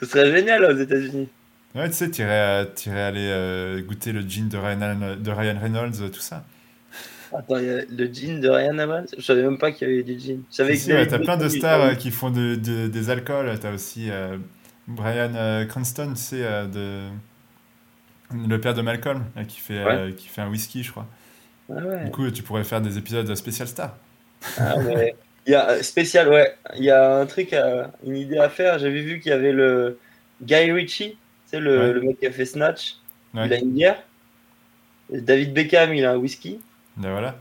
Ce serait génial aux États-Unis. Ouais, tu sais, tu irais, aller euh, goûter le jean de Ryan, de Ryan Reynolds, tout ça. Attends, y a le jean de Ryan Reynolds Je savais même pas qu'il y avait du jean. Tu as plein de stars euh, qui font de, des alcools. Tu as aussi euh, Brian Cranston, tu sais, de le père de Malcolm, qui fait, euh, qui fait un whisky, je crois. Ah du coup, tu pourrais faire des épisodes spécial star. Ah ouais. Il y a euh, spécial, ouais. Il y a un truc, une idée à faire. J'avais vu qu'il y avait le Guy Ritchie, c'est le, le, mec qui a fait Snatch. Il a une bière. David Beckham, il a un whisky. Ben voilà.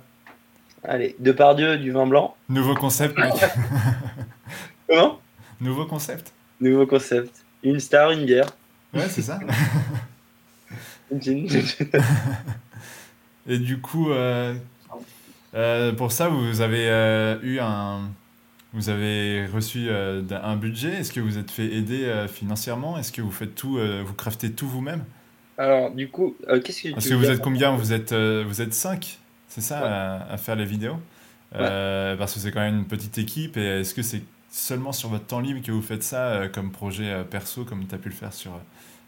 Allez, Depardieu, du vin blanc. Nouveau concept, mec. Comment? Nouveau concept. Nouveau concept. Une star, une bière. Ouais, c'est ça. Et du coup, euh, euh, pour ça, vous avez euh, eu un, vous avez reçu un budget. Est-ce que vous êtes fait aider financièrement? Est-ce que vous faites tout, vous craftez tout vous-même? Alors, du coup, qu'est-ce que Parce que vous êtes combien? Vous êtes, vous êtes cinq, c'est ça, à, faire les vidéos. Parce que c'est quand même une petite équipe. Et est-ce que c'est seulement sur votre temps libre que vous faites ça comme projet perso, comme tu as pu le faire sur,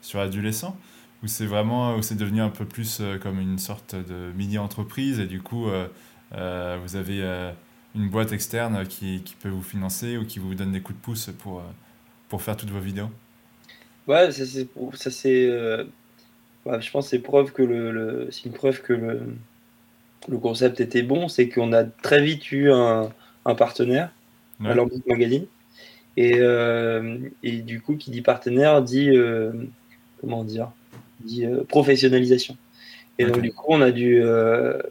sur Adolescent? Où c'est vraiment où c'est devenu un peu plus euh, comme une sorte de mini entreprise et du coup euh, euh, vous avez une boîte externe qui, qui, peut vous financer ou qui vous donne des coups de pouce pour pour faire toutes vos vidéos? Ouais ça c'est ça c'est je pense c'est preuve que le, c'est une preuve que le, le concept était bon c'est qu'on a très vite eu un, un partenaire ouais. à Magazine et, et du coup qui dit partenaire dit comment dire dit euh, professionnalisation. Et donc, du coup, on a dû, euh,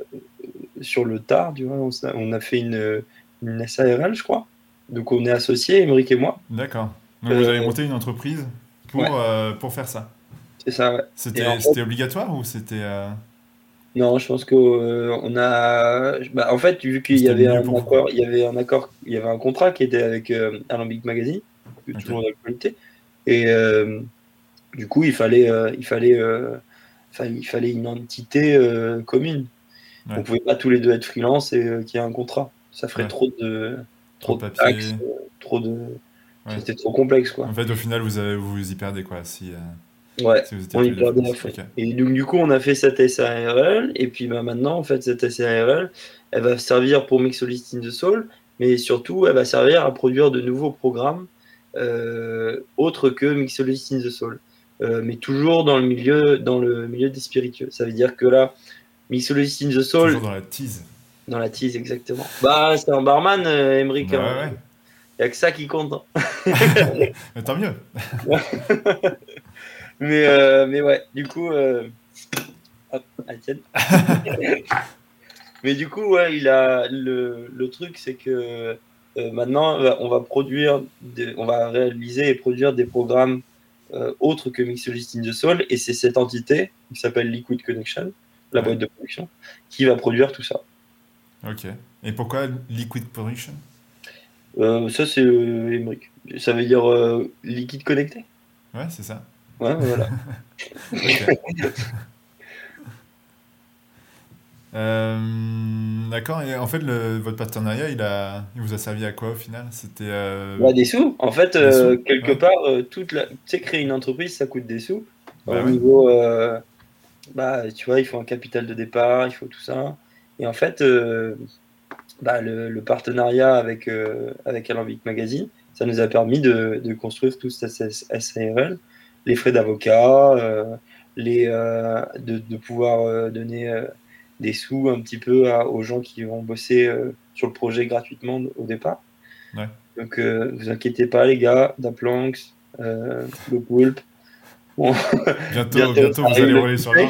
sur le tard, tu vois, on, a, fait une, une SARL, je crois. Donc, on est associés, Émeric et moi. D'accord. Donc, vous avez euh, monté une entreprise pour, pour faire ça C'est ça, ouais. C'était obligatoire ou c'était. Non, je pense qu'on a. Bah, en fait, vu qu'il y avait un accord, il y avait un accord, il y avait un contrat qui était avec Alambic Magazine, que tout le monde a Et du coup, il fallait, euh, il fallait, euh, il fallait une entité euh, commune. On ne pouvait pas tous les deux être freelance et qu'il y ait un contrat. Ça ferait trop de, trop, de taxes, trop de. C'était trop complexe, quoi. En fait, au final, vous, avez, vous y perdez, quoi. Si, ouais, on y perdait Et donc, du coup, on a fait cette SARL. Et puis, bah, maintenant, en fait, cette SARL, elle va servir pour Mixolist in the Soul. Mais surtout, elle va servir à produire de nouveaux programmes autres que Mixolist in the Soul. Euh, mais toujours dans le milieu, dans le milieu des spiritueux. Ça veut dire que là, Mixologist in the Soul. Toujours dans la tease. Dans la tease, exactement. Bah, c'est un barman, euh, Emmerich. Bah, hein. ouais, Il n'y a que ça qui compte. Hein. mais tant mieux. mais, euh, mais ouais, du coup. Euh... Hop, mais du coup, ouais, il a le, le truc, c'est que maintenant, on va produire, on va réaliser et produire des programmes autres que Mixologist in the Soul, et c'est cette entité qui s'appelle Liquid Connection, la boîte de production, qui va produire tout ça. Ok. Et pourquoi Liquid Production? Ça, c'est euh, Ça veut dire liquide connecté? Ouais, c'est ça. Ouais, voilà. Euh, d'accord. Et en fait, le, votre partenariat, il, a, il vous a servi à quoi au final? C'était euh... Bah, des sous. En fait, euh, quelque part, toute la... tu sais, créer une entreprise, ça coûte des sous. Bah au niveau, bah, tu vois, il faut un capital de départ, il faut tout ça. Et en fait, bah, le, le, partenariat avec, avec Alambic Magazine, ça nous a permis de, de construire tout ce SARL, les frais d'avocat, les, de, de, pouvoir donner des sous un petit peu aux gens qui vont bosser euh, sur le projet gratuitement au départ. Donc, euh, vous inquiétez pas, les gars, Daplanx, euh, le Poulpe. Bientôt, bientôt, vous allez rouler sur le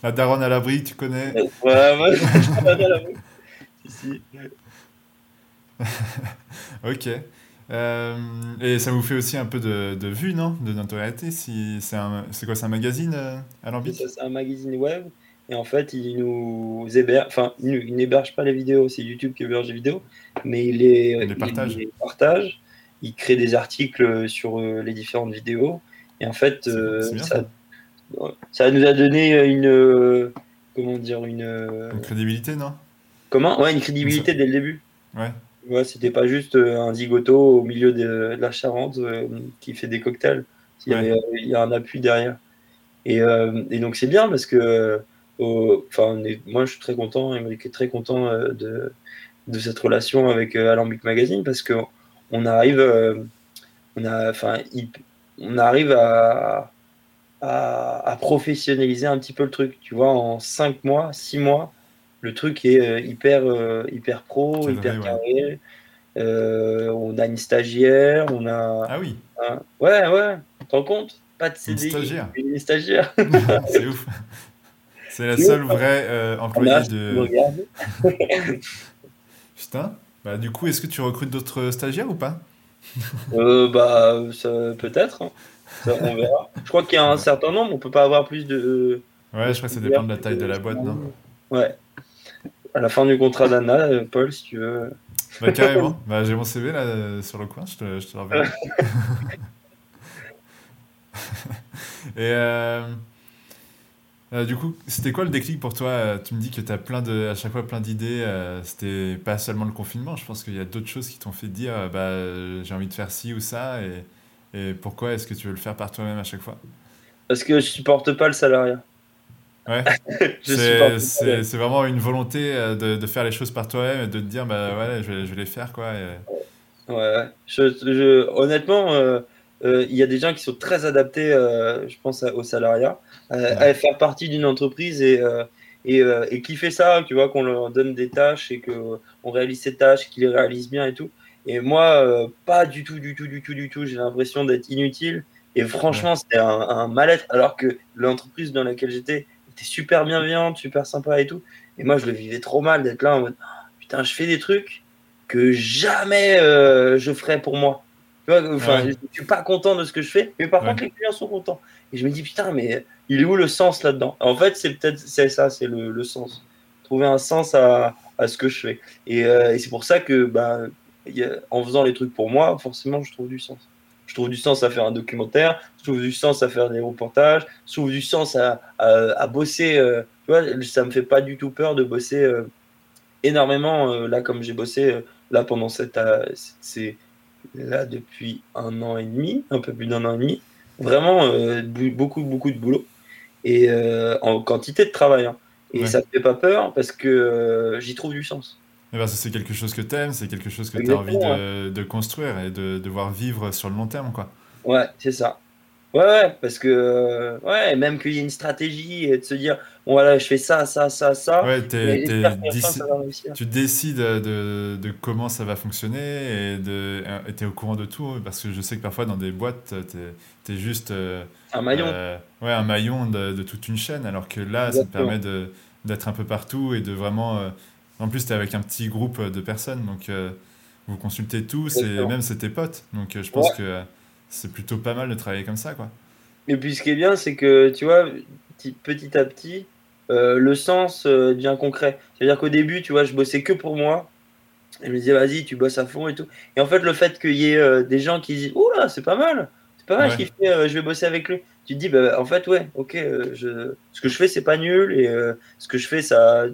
La daronne à l'abri, tu connais Ouais, moi, je à l'abri. Ici. ok. Euh, et ça vous fait aussi un peu de, de vue, non? De notoriété si C'est quoi, c'est un magazine à l'ambition C'est un magazine web et en fait, il nous héberge, enfin, il n'héberge pas les vidéos, c'est YouTube qui héberge les vidéos, mais il les, partage. il crée des articles sur euh, les différentes vidéos. Et en fait, euh, ça, ça. nous a donné une. Comment dire Une, une crédibilité, non? Comment? Ouais, une crédibilité dès le début. Ouais. Ouais, c'était pas juste euh, un zigoto au milieu de, la Charente qui fait des cocktails. Il y, avait, il y a un appui derrière. Et, et donc c'est bien parce que Enfin, moi, je suis très content, Émeric est très content euh, de, de cette relation avec euh, Alambic Magazine parce que on arrive, euh, on a, enfin, on arrive à, à, professionnaliser un petit peu le truc. Tu vois, en 5 mois, 6 mois, le truc est hyper, hyper pro, hyper carré. on a une stagiaire, on a. Ah oui. ouais, ouais. Tu te rends compte? Pas de CDI. Une stagiaire. Une stagiaire. C'est ouf. C'est la seule vraie euh, employée de. Putain. Bah, du coup, est-ce que tu recrutes d'autres stagiaires ou pas? Euh, Bah, peut-être. Hein. on verra. Je crois qu'il y a un certain nombre. On peut pas avoir plus de. Ouais, je crois que ça dépend de la taille de la boîte, non? Ouais. À la fin du contrat d'Anna, euh, Paul, si tu veux. Bah, carrément. bah, j'ai mon CV là sur le coin, je te, je te. Et. Euh... Euh, du coup, c'était quoi le déclic pour toi? Euh, Tu me dis que tu as plein de, à chaque fois plein d'idées. Euh, c'était pas seulement le confinement. Je pense qu'il y a d'autres choses qui t'ont fait dire bah, j'ai envie de faire ci ou ça. Et, et pourquoi est-ce que tu veux le faire par toi-même à chaque fois? Parce que je supporte pas le salariat. Ouais. c'est vraiment une volonté de, de, faire les choses par toi-même et de te dire bah ouais, je vais, je vais les faire quoi. Ouais, je, honnêtement, il y a des gens qui sont très adaptés, je pense, au salariat. Euh, à faire partie d'une entreprise et, euh, et, euh, et, qui fait ça, tu vois, qu'on leur donne des tâches et qu'on réalise ces tâches, qu'ils les réalisent bien et tout. Et moi, pas du tout, du tout, du tout, du tout. J'ai l'impression d'être inutile. Et franchement, c'était un, mal-être, alors que l'entreprise dans laquelle j'étais était super bienveillante, super sympa et tout. Et moi, je le vivais trop mal d'être là en mode putain, je fais des trucs que jamais je ferais pour moi. Tu vois, enfin, je suis pas content de ce que je fais, mais par contre, les clients sont contents. Et je me dis putain, mais il est où le sens là-dedans? En fait, c'est peut-être c'est ça, c'est le, sens. Trouver un sens à, à ce que je fais. Et, euh, et c'est pour ça que, bah, en faisant les trucs pour moi, forcément, je trouve du sens. Je trouve du sens à faire un documentaire, je trouve du sens à faire des reportages, je trouve du sens à, à, bosser. Euh, tu vois, ça me fait pas du tout peur de bosser euh, énormément. là, comme j'ai bossé là pendant cette, c'est là depuis un an et demi, un peu plus d'un an et demi. Vraiment beaucoup, beaucoup de boulot et euh, en quantité de travail. Hein. Et ça ne fait pas peur parce que euh, j'y trouve du sens. Eh ben, c'est quelque chose que tu aimes, c'est quelque chose que tu as envie de, de, construire et de, de voir vivre sur le long terme. Quoi. Ouais, c'est ça. Ouais, ouais, parce que, euh, ouais, même qu'il y ait une stratégie et de se dire, bon, voilà, je fais ça, ça, ça, ça. Ouais, tu décides de, de, comment ça va fonctionner et tu es au courant de tout. Parce que je sais que parfois, dans des boîtes, tu es, juste. Euh, un maillon. Euh, ouais, un maillon de, de, toute une chaîne. Alors que là, ça te permet d'être un peu partout et de vraiment. En plus, tu es avec un petit groupe de personnes. Donc, vous consultez tous et même c'est tes potes. Donc je pense que c'est plutôt pas mal de travailler comme ça, quoi. Et puis ce qui est bien, c'est que tu vois, petit à petit, le sens devient concret. C'est-à-dire qu'au début, tu vois, je bossais que pour moi. Et je me disais, vas-y, tu bosses à fond et tout. Et en fait, le fait qu'il y ait des gens qui disent, là, c'est pas mal, c'est pas mal ce qu'il fait, je vais bosser avec lui tu te dis, bah, en fait, ouais, ok, euh, je, ce que je fais, c'est pas nul, et euh, ce que je fais, ça,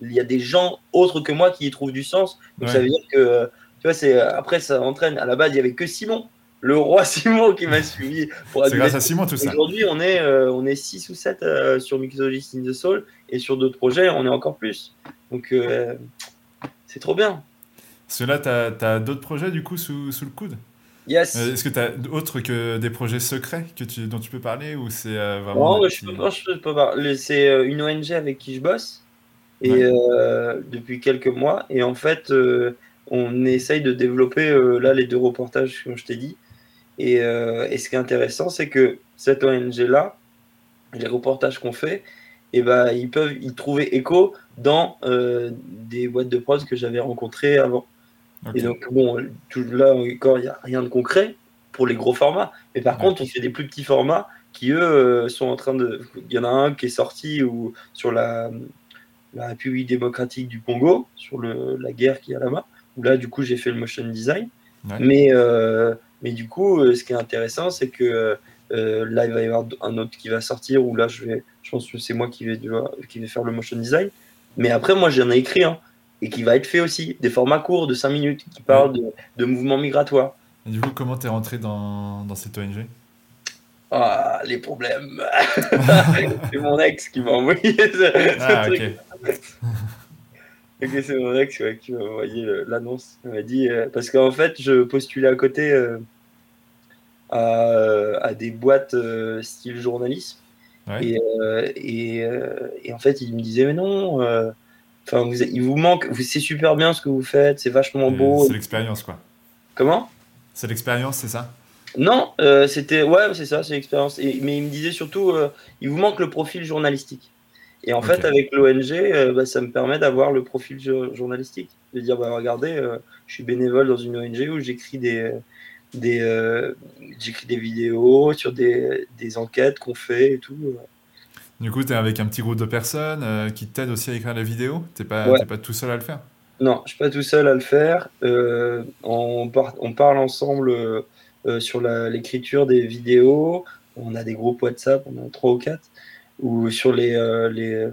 il y a des gens autres que moi qui y trouvent du sens. Donc ça veut dire que, tu vois, c'est après, ça entraîne. À la base, il y avait que Simon, le roi Simon qui m'a suivi. C'est grâce à Simon tout ça. Aujourd'hui, on est, euh, on est 6 ou 7 sur Mixologist in the Soul, et sur d'autres projets, on est encore plus. Donc, c'est trop bien. Là, tu as, d'autres projets du coup sous, sous le coude? Yes. Euh, est-ce que tu as autre que des projets secrets que tu, dont tu peux parler ou c'est euh, vraiment. Non, je peux, je peux parler. C'est euh, une ONG avec qui je bosse et, depuis quelques mois. Et en fait, on essaye de développer là les deux reportages, comme je t'ai dit. Et, et, ce qui est intéressant, c'est que cette ONG-là, les reportages qu'on fait, et eh ben, ils peuvent y trouver écho dans des boîtes de prod que j'avais rencontrées avant. Et donc, bon, là encore, il n'y a rien de concret pour les gros formats. Mais par contre, on fait des plus petits formats qui, eux, euh, sont en train de. Il y en a un qui est sorti ou, sur la, la République démocratique du Congo, sur le, la guerre qu'il y a là-bas, où là, du coup, j'ai fait le motion design. Mais, euh, mais du coup, euh, ce qui est intéressant, c'est que là, il va y avoir un autre qui va sortir, où là, je, vais, je pense que c'est moi qui vais, qui vais faire le motion design. Mais après, moi, j'en ai écrit un et qui va être fait aussi, des formats courts de 5 minutes qui parlent de, de mouvements migratoires. Et du coup, comment t'es rentré dans, dans cette ONG Ah, les problèmes. C'est mon ex qui m'a envoyé ah, ok. c'est mon ex qui m'a envoyé l'annonce. M'a dit, euh, parce qu'en fait, je postulais à côté euh, à, à, des boîtes euh, style journalisme. Et, et, et, en fait, il me disait, mais non Enfin, vous, il vous manque, c'est super bien ce que vous faites, c'est vachement beau. C'est l'expérience, quoi. Comment? C'est l'expérience, c'est ça? Non, c'était. Ouais, c'est ça, c'est l'expérience. Mais il me disait surtout, il vous manque le profil journalistique. Et en fait, avec l'ONG, euh, bah, ça me permet d'avoir le profil journalistique. De dire, bah, regardez, je suis bénévole dans une ONG où j'écris des. des j'écris des vidéos sur des, des enquêtes qu'on fait et tout. Du coup, tu es avec un petit groupe de personnes euh, qui t'aident aussi à écrire la vidéo Tu n'es pas, pas tout seul à le faire? Non, je suis pas tout seul à le faire. Euh, on, on, parle ensemble euh, sur l'écriture des vidéos. On a des groupes WhatsApp, on a trois ou quatre. Ou sur les, les,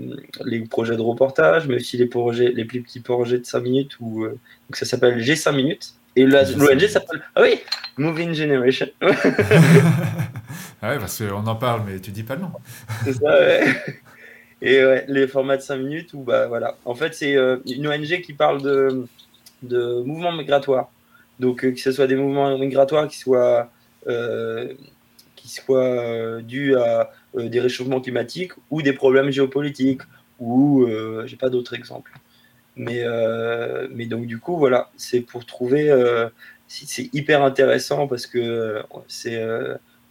les, projets de reportage, mais aussi les, projets, les plus petits projets de 5 minutes. Où, donc ça s'appelle G5 minutes. Et l'ONG s'appelle. Ah oui Moving Generation. Ah ouais, parce qu'on en parle, mais tu dis pas le nom. C'est ça, ouais. Et ouais, les formats de 5 minutes, où bah voilà. En fait, c'est euh, une ONG qui parle de, de mouvements migratoires. Donc, euh, que ce soit des mouvements migratoires qui soient, euh, qui soient dus à des réchauffements climatiques ou des problèmes géopolitiques, ou j'ai pas d'autres exemples. Mais, mais donc, du coup, voilà, c'est pour trouver. c'est hyper intéressant parce que c'est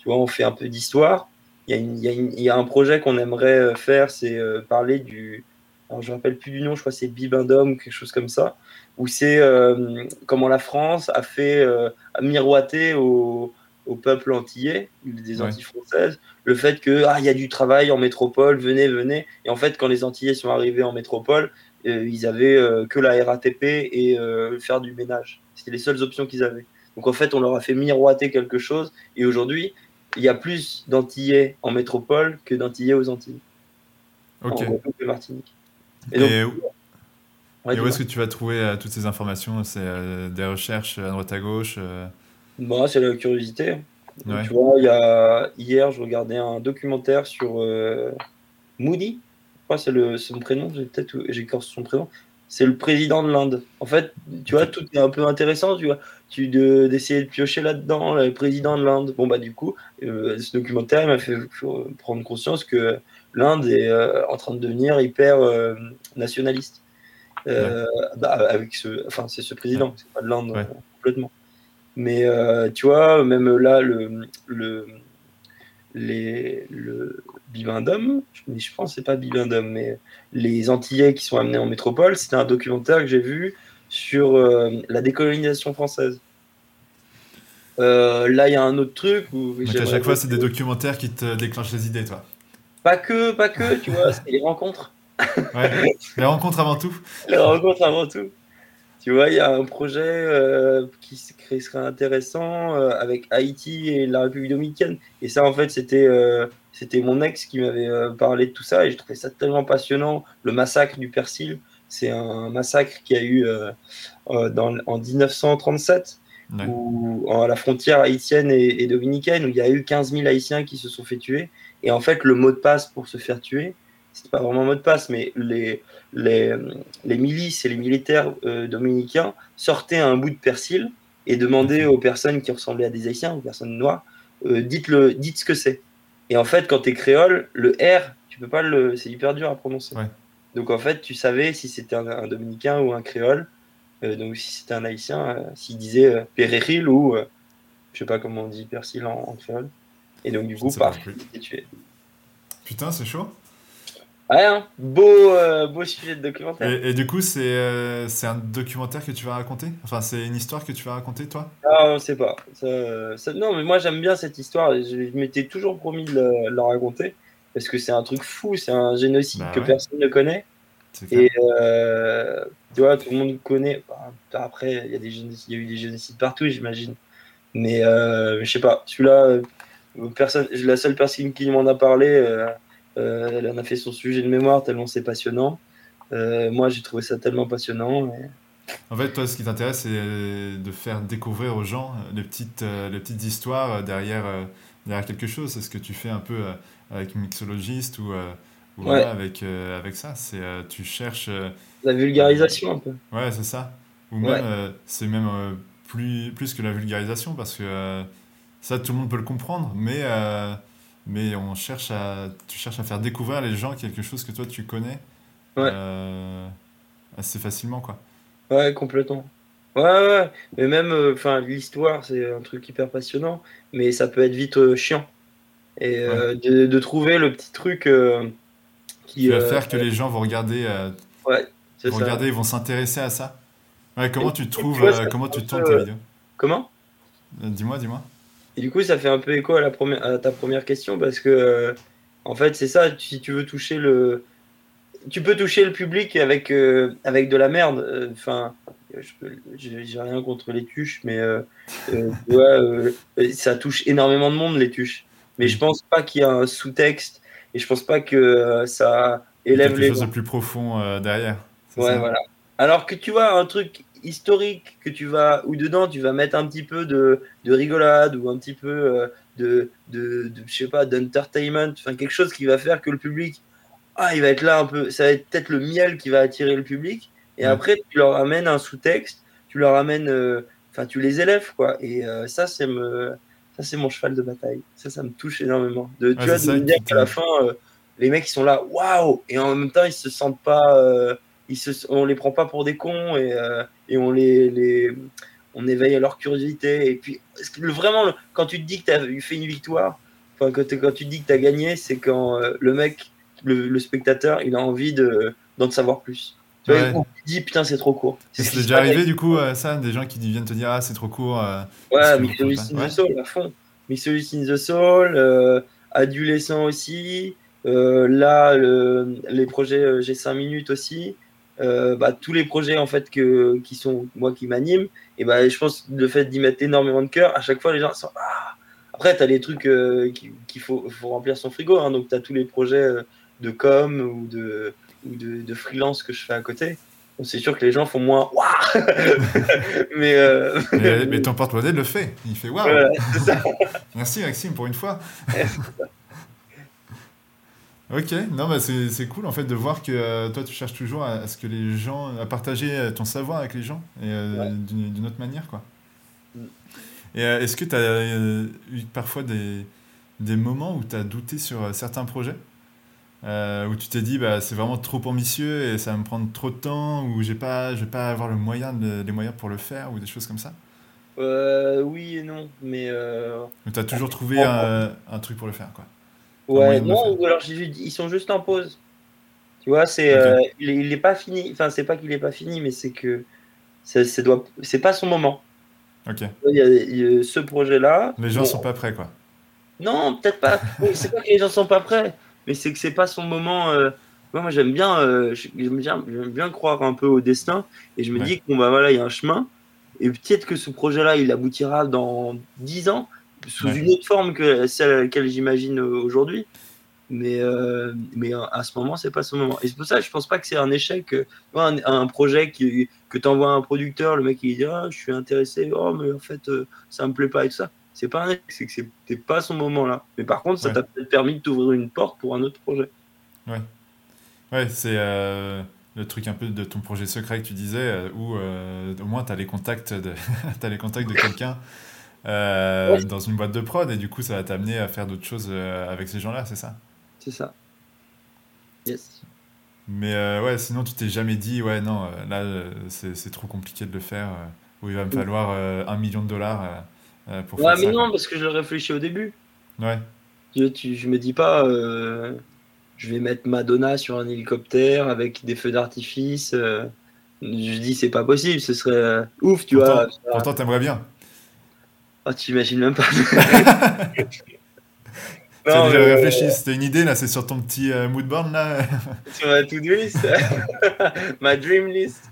on fait un peu d'histoire. Il y, a un projet qu'on aimerait euh, faire, c'est euh, parler du. Je ne me rappelle plus du nom, je crois que c'est Bibendum quelque chose comme ça, où c'est euh, comment la France a fait a miroiter au, peuple antillais, des Antilles françaises, le fait qu'il ah, y a du travail en métropole, venez, venez. Et en fait, quand les Antillais sont arrivés en métropole, ils avaient que la RATP et faire du ménage. C'était les seules options qu'ils avaient. Donc en fait, on leur a fait miroiter quelque chose. Et aujourd'hui, il y a plus d'Antillais en métropole que d'Antillais aux Antilles. Ok. En Martinique. Et, où est-ce que tu vas trouver euh, toutes ces informations? C'est euh, des recherches à droite à gauche euh? Bah, C'est la curiosité. Tu vois, il y a... hier, je regardais un documentaire sur Moody. Crois que c'est le... son prénom. J'ai peut-être j'écorce son prénom c'est le président de l'Inde. En fait, tu vois, tout est un peu intéressant, tu vois, tu d'essayer de, piocher là-dedans, le président de l'Inde. Bon bah du coup, euh, ce documentaire m'a fait prendre conscience que l'Inde est euh, en train de devenir hyper euh, nationaliste. Bah, avec ce, enfin c'est ce président, c'est pas de l'Inde complètement. Mais tu vois, même là, le, le les, le Bibendum, je pense que c'est pas Bibendum, mais les Antillais qui sont amenés en métropole, c'était un documentaire que j'ai vu sur la décolonisation française. là, il y a un autre truc où. Donc à chaque fois, c'est des documentaires qui te déclenchent les idées, toi. Pas que, pas que, tu vois, c'est les rencontres. ouais, les rencontres avant tout. Les rencontres avant tout. Tu vois, il y a un projet euh, qui serait intéressant euh, avec Haïti et la République dominicaine. Et ça, en fait, c'était euh, c'était mon ex qui m'avait parlé de tout ça et je trouvais ça tellement passionnant. Le massacre du Persil, c'est un massacre qui a eu dans, en 1937 où, à la frontière haïtienne et, et, dominicaine où il y a eu 15 000 Haïtiens qui se sont fait tuer. Et en fait, le mot de passe pour se faire tuer, c'est pas vraiment un mot de passe, mais les, les, les milices et les militaires euh, dominicains sortaient un bout de persil et demandaient aux personnes qui ressemblaient à des Haïtiens, aux personnes noires, euh, dites, le, dites ce que c'est. Et en fait, quand tu es créole, le R, tu peux pas le, c'est hyper dur à prononcer. Donc en fait, tu savais si c'était un, dominicain ou un créole. Euh, donc si c'était un haïtien, s'il disait péréril ou je sais pas comment on dit persil en, créole. Et donc du coup, paf, tué. Putain, c'est chaud. Ouais, hein. beau, euh, beau sujet de documentaire. Et, du coup, c'est euh, un documentaire que tu vas raconter? Enfin, c'est une histoire que tu vas raconter, toi? Ah, on sait pas. Ça, non, mais moi, j'aime bien cette histoire. Je, m'étais toujours promis de la, raconter. Parce que c'est un truc fou. C'est un génocide bah que personne ne connaît. Et euh, tu vois, tout le monde connaît. après, il y, a des y a eu des génocides partout, j'imagine. Mais je sais pas. Celui-là, personne, la seule personne qui m'en a parlé euh, elle en a fait son sujet de mémoire tellement c'est passionnant. Euh, moi, j'ai trouvé ça tellement passionnant. En fait, toi, ce qui t'intéresse, c'est de faire découvrir aux gens les petites, euh, les petites histoires derrière, derrière quelque chose. C'est ce que tu fais un peu avec Mixologist ou, avec, avec ça. C'est tu cherches. La vulgarisation, un peu. Ouais, c'est ça. Ou même, c'est même plus, plus que la vulgarisation parce que ça, tout le monde peut le comprendre, mais mais on cherche à, tu cherches à faire découvrir les gens quelque chose que toi tu connais euh, assez facilement quoi. Ouais, complètement. Ouais, ouais. Mais même, euh, enfin, l'histoire, c'est un truc hyper passionnant, mais ça peut être vite euh, chiant. Et de, de, trouver le petit truc qui. va faire que les gens vont regarder. ouais, vont regarder, ils vont s'intéresser à ça. Ouais, comment tu trouves, comment tu tournes tes vidéos Comment? Dis-moi, dis-moi. Et du coup, ça fait un peu écho à, la première, à ta première question parce que, euh, en fait, c'est ça. Si tu veux toucher le. Tu peux toucher le public avec, euh, avec de la merde. Euh, enfin, j'ai rien contre les tuches, mais ça touche énormément de monde, les tuches. Mais je pense pas qu'il y a un sous-texte et je pense pas que ça élève les. Quelque chose de plus profond derrière. Ouais, voilà. Alors que tu vois, un truc historique que tu vas, ou dedans tu vas mettre un petit peu de, de rigolade ou un petit peu euh, de, de, de, je sais pas, d'entertainment, enfin quelque chose qui va faire que le public, ah, il va être là un peu, ça va être peut-être le miel qui va attirer le public. Et après, tu leur amènes un sous-texte, tu leur amènes, euh, enfin, tu les élèves, quoi. Et euh, ça, c'est me, ça, c'est mon cheval de bataille. Ça, ça me touche énormément. De, tu vois, de me dire qu'à la fin, les mecs, ils sont là, waouh! Et en même temps, ils se sentent pas ils se, on les prend pas pour des cons et, euh, et on les, les, on éveille à leur curiosité. Et puis, vraiment, quand tu te dis que tu as fait une victoire, enfin, quand, quand tu te dis que tu as gagné, c'est quand euh, le mec, le, spectateur, il a envie de, d'en savoir plus. Tu vois, il dit putain, c'est trop court. C'est déjà arrivé du coup, euh, ça, des gens qui viennent te dire ah, c'est trop court. ouais, Mythology in the Soul à fond. Mythology in the Soul, Adolescent aussi. là, les projets J'ai 5 minutes aussi. Euh, bah, tous les projets en fait que, qui sont moi qui m'animent et bah, je pense le fait d'y mettre énormément de cœur à chaque fois les gens sont ah. Après tu as les trucs euh, qu'il faut, faut, remplir son frigo hein, donc tu as tous les projets euh, de com ou de, ou de, de, freelance que je fais à côté. C'est sûr que les gens font moins waouh. Mais, mais, ton porte-monnaie le fait il fait waouh. Merci Maxime pour une fois Ok, non, bah c'est cool en fait de voir que euh, toi tu cherches toujours à, ce que les gens, à partager ton savoir avec les gens et euh, d'une autre manière quoi. Mm. Et euh, est-ce que tu as eu parfois des, des moments où tu as douté sur certains projets? Où tu t'es dit bah, c'est vraiment trop ambitieux et ça va me prendre trop de temps ou j'ai pas, je vais pas avoir le moyen de, les moyens pour le faire ou des choses comme ça? Oui et non, mais. tu as toujours trouvé un, un truc pour le faire quoi? Ouais, non, ou alors ils sont juste en pause. Tu vois, c'est, euh, il, est pas fini. Enfin, c'est pas qu'il est pas fini, mais c'est que c'est doit... pas son moment. Ok. Il y a, ce projet-là. Les gens sont pas prêts, quoi. Non, peut-être pas. c'est pas que les gens sont pas prêts, mais c'est que c'est pas son moment. Euh, moi, j'aime bien, euh, j'aime bien, bien, croire un peu au destin, et je me dis qu'on bah voilà, il y a un chemin, et peut-être que ce projet-là, il aboutira dans 10 ans sous une autre forme que celle à laquelle j'imagine aujourd'hui. Mais, euh, mais à ce moment, c'est pas ce moment. Et c'est pour ça que je pense pas que c'est un échec. Un, un projet qui, que tu envoies à un producteur, le mec il dit ah, Je suis intéressé, oh, mais en fait, ça me plaît pas et tout ça c'est pas un c'est que c'était pas son moment là. Mais par contre, ça t'a peut-être permis de t'ouvrir une porte pour un autre projet. Ouais. Ouais, c'est euh, le truc un peu de ton projet secret que tu disais, euh, où euh, au moins tu as les contacts de, as les contacts de quelqu'un dans une boîte de prod, et du coup, ça va t'amener à faire d'autres choses avec ces gens-là, c'est ça? C'est ça. Yes. Mais ouais, sinon, tu t'es jamais dit, ouais, non, là, c'est trop compliqué de le faire, où il va me falloir un million de dollars euh, ouais, mais non, parce que je réfléchis au début. Ouais. Je, je me dis pas, euh, je vais mettre Madonna sur un hélicoptère avec des feux d'artifice. Euh, je dis, c'est pas possible, ce serait ouf, tu pourtant, vois. Pourtant, t'aimerais bien. Oh, tu imagines même pas. Non, déjà réfléchi, c'était une idée là, c'est sur ton petit mood board là. sur ma to-do list, ma dream list.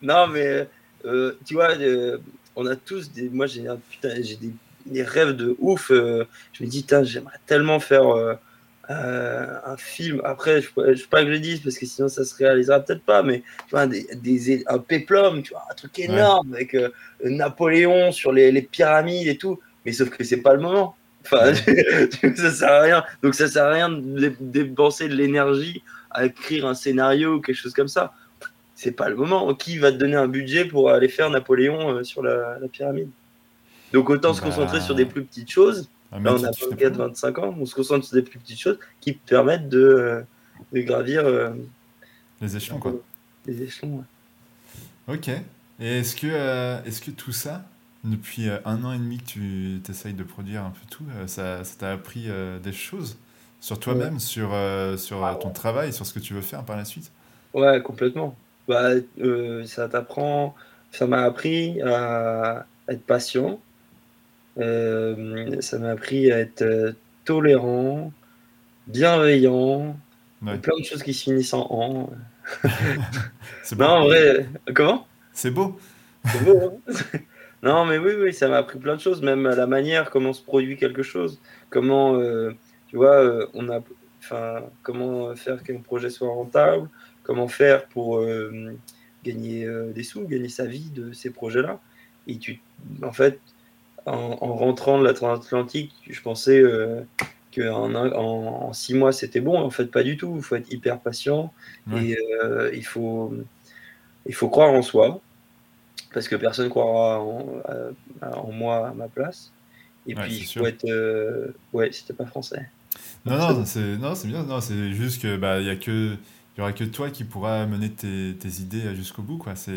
non, mais tu vois, on a tous des. Moi, j'ai j'ai des, rêves de ouf. Euh, je me dis, j'aimerais tellement faire euh, euh, un film. Après, je ne sais pas que je le dise parce que sinon, ça se réalisera peut-être pas. Mais tu vois, des, des, un péplum, tu vois, un truc énorme avec Napoléon sur les, les, pyramides et tout. Mais sauf que c'est pas le moment. Enfin, ça sert à rien. Donc, ça sert à rien de dépenser de l'énergie à écrire un scénario ou quelque chose comme ça c'est pas le moment. Qui va te donner un budget pour aller faire Napoléon euh, sur la, pyramide? Donc autant se bah, concentrer sur des plus petites choses. Là, on a 24-25 ans, on se concentre sur des plus petites choses qui permettent de, euh, gravir euh, les échelons, quoi. Les échelons, Ok. Et est-ce que, est-ce que tout ça, depuis un an et demi que tu essayes de produire un peu tout, ça, t'a appris des choses sur toi-même, sur, sur ah ton travail, sur ce que tu veux faire par la suite? Ouais, complètement. Bah, euh, ça t'apprend, ça m'a appris à être patient, euh, ça m'a appris à être euh, tolérant, bienveillant, plein de choses qui se finissent en en. C'est non, en vrai, comment? C'est beau. C'est beau, hein? Non, mais oui, oui, ça m'a appris plein de choses, même la manière comment se produit quelque chose, comment, tu vois, on a, enfin, comment faire qu'un projet soit rentable, comment faire pour euh, gagner euh, des sous, gagner sa vie de ces projets-là. Et tu, en fait, en, rentrant de l'Atlantique, je pensais euh, qu'en en, six mois c'était bon. En fait, pas du tout. Il faut être hyper patient et il faut il faut croire en soi parce que personne croira en, moi à ma place. Et puis il faut être ouais, c'était pas français. Non, non, c'est bien. Non, c'est juste que bah il y a que il n'y aura que toi qui pourras mener tes, tes idées jusqu'au bout. Quoi. C'est,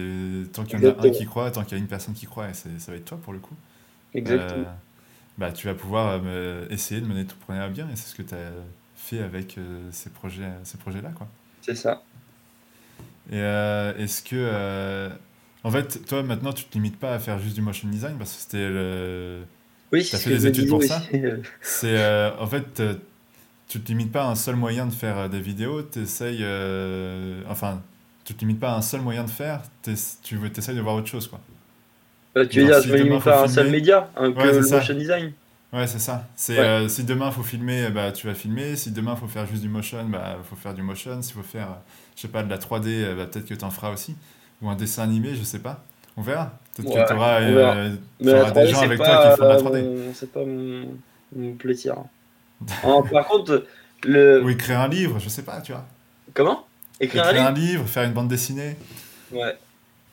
tant qu'il y en a un qui croit, tant qu'il y a une personne qui croit, ça va être toi pour le coup. Exactement. Euh, bah, tu vas pouvoir euh, essayer de mener ton projet à bien et c'est ce que tu as fait avec euh, ces, projets, ces projets-là. Quoi. C'est ça. Et est-ce que. en fait, toi maintenant, tu ne te limites pas à faire juste du motion design parce que c'était le. Oui, tu as fait des études pour ça. C'est, en fait, tu te limites pas à un seul moyen de faire des vidéos, tu essayes. Enfin, tu te limites pas à un seul moyen de faire, tu essayes de voir autre chose. Quoi. Euh, tu veux dire, je me limite pas à un seul média, un que le motion design Ouais, c'est ça. C'est, si demain il faut filmer, bah, tu vas filmer. Si demain il faut faire juste du motion, il bah, faut faire du motion. S'il faut faire, je sais pas, de la 3D, bah, peut-être que tu en feras aussi. Ou un dessin animé, je sais pas. On verra. Peut-être que tu auras, des gens avec toi qui font de la 3D. C'est pas mon, mon plaisir. Oh, par contre, le. Ou écrire un livre, je sais pas, tu vois. Comment? Écrire, un, livre, faire une bande dessinée. Ouais.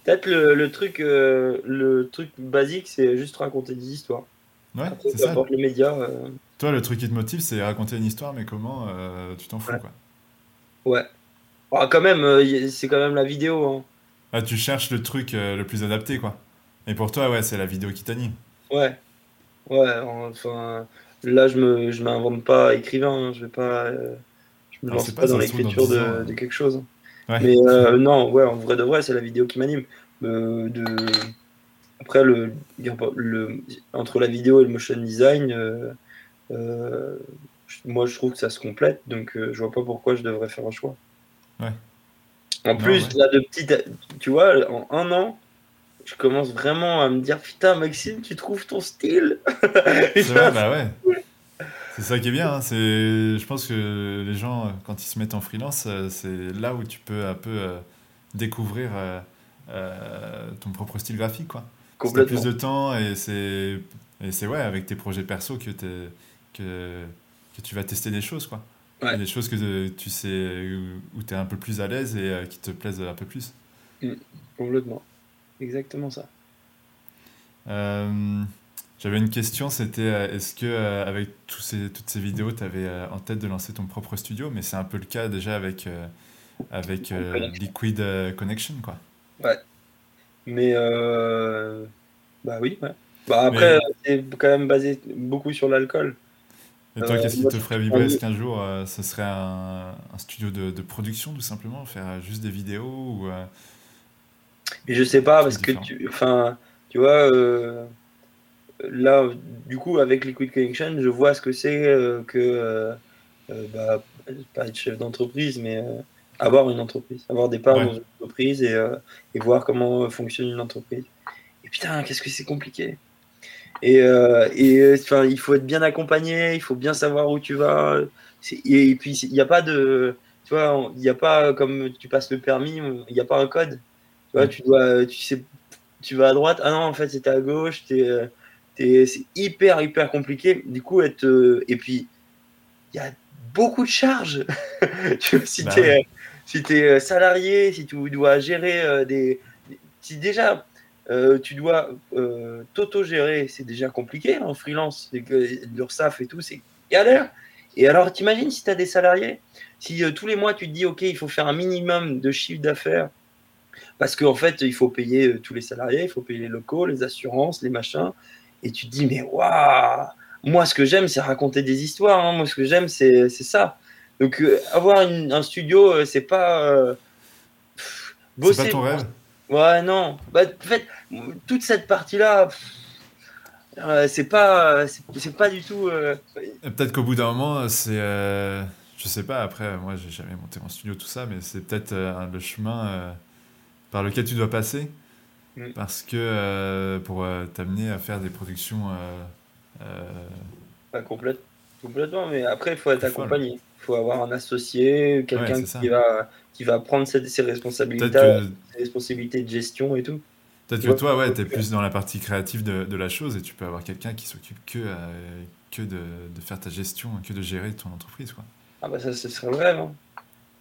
Peut-être le, le, truc, euh, le truc basique, c'est juste raconter des histoires. Ouais, c'est ça. les médias. Euh. Toi, le truc qui te motive, c'est raconter une histoire, mais comment euh, tu t'en fous, quoi? Ouais. Oh, quand même, c'est quand même la vidéo. Hein. Ah, tu cherches le truc le plus adapté, quoi. Et pour toi, ouais, c'est la vidéo qui t'anime. Ouais. Ouais, enfin, Là, je me, je m'invente pas écrivain. Hein. Je vais pas, je me lance pas, dans l'écriture de, de, quelque chose. Mais euh, non, ouais, en vrai de vrai, c'est la vidéo qui m'anime. euh, de après le, le, entre la vidéo et le motion design moi je trouve que ça se complète donc je vois pas pourquoi je devrais faire un choix. Ouais. en plus là de petites tu vois en un an je commence vraiment à me dire putain Maxime tu trouves ton style? C'est bah ouais c'est ça qui est bien. Hein. C'est, je pense que les gens, quand ils se mettent en freelance, euh, c'est là où tu peux un peu euh, découvrir euh, ton propre style graphique, quoi. Complètement. plus de temps et c'est, et c'est ouais, avec tes projets perso que, que, que tu vas tester des choses, quoi. Des choses que tu sais où tu es un peu plus à l'aise et qui te plaisent un peu plus. Mmh. Complètement. Exactement ça. J'avais une question, c'était euh, est-ce que euh, avec tous ces, toutes ces vidéos, tu avais euh, en tête de lancer ton propre studio? Mais c'est un peu le cas déjà avec, avec Liquid Connection, quoi. Ouais. Mais bah oui, ouais. Bah après, c'est quand même basé beaucoup sur l'alcool. Et toi, qu'est-ce qui te ferait vibrer Est-ce qu'un jour, ce serait un, un studio de, de, production, tout simplement Faire juste des vidéos ou, Mais je sais pas, parce que tu, enfin, tu vois là, du coup, avec Liquid Connection, je vois ce que c'est euh, que, euh, euh, bah, pas être chef d'entreprise, mais avoir une entreprise, avoir des parts dans une entreprise et, et, voir comment fonctionne une entreprise. Et putain, qu'est-ce que c'est compliqué. Et, et il faut être bien accompagné, il faut bien savoir où tu vas. Et, puis, il n'y a pas de. Tu vois, il n'y a pas comme tu passes le permis, il n'y a pas un code. Tu vois, tu dois. Tu sais, tu vas à droite. Ah non, en fait, c'était à gauche. Es, c'est hyper, hyper compliqué. Du coup, être. Euh, et puis, il y a beaucoup de charges. si bah tu es, si es euh, salarié, si tu dois gérer euh, des. Si déjà. tu dois t'auto-gérer, c'est déjà compliqué hein, en freelance, l'URSAF et tout, c'est galère. Et alors, t'imagines si tu as des salariés, si tous les mois tu te dis, OK, il faut faire un minimum de chiffre d'affaires, parce qu'en fait, il faut payer tous les salariés, il faut payer les locaux, les assurances, les machins, et tu te dis, mais waouh Moi, ce que j'aime, c'est raconter des histoires. Hein. Moi, ce que j'aime, c'est ça. Donc, euh, avoir un studio, euh, c'est pas. Euh, bosser. C'est pas ton rêve Ouais, non. Bah, en fait, toute cette partie-là. c'est pas c'est pas du tout peut-être qu'au bout d'un moment c'est je sais pas après moi j'ai jamais monté mon studio tout ça mais c'est peut-être le chemin par lequel tu dois passer Mm. Parce que euh, pour euh, t'amener à faire des productions. Euh, Pas complète, complètement, mais après, il faut être accompagné. Il faut avoir un associé, quelqu'un qui, va, qui va prendre ses, ses responsabilités, ses responsabilités de gestion et tout. Peut-être que toi, ouais, tu es plus dans la partie créative de, de, la chose et tu peux avoir quelqu'un qui s'occupe que, que de, de, faire ta gestion, que de gérer ton entreprise. Quoi. Ah bah ça, ce serait le rêve. Hein.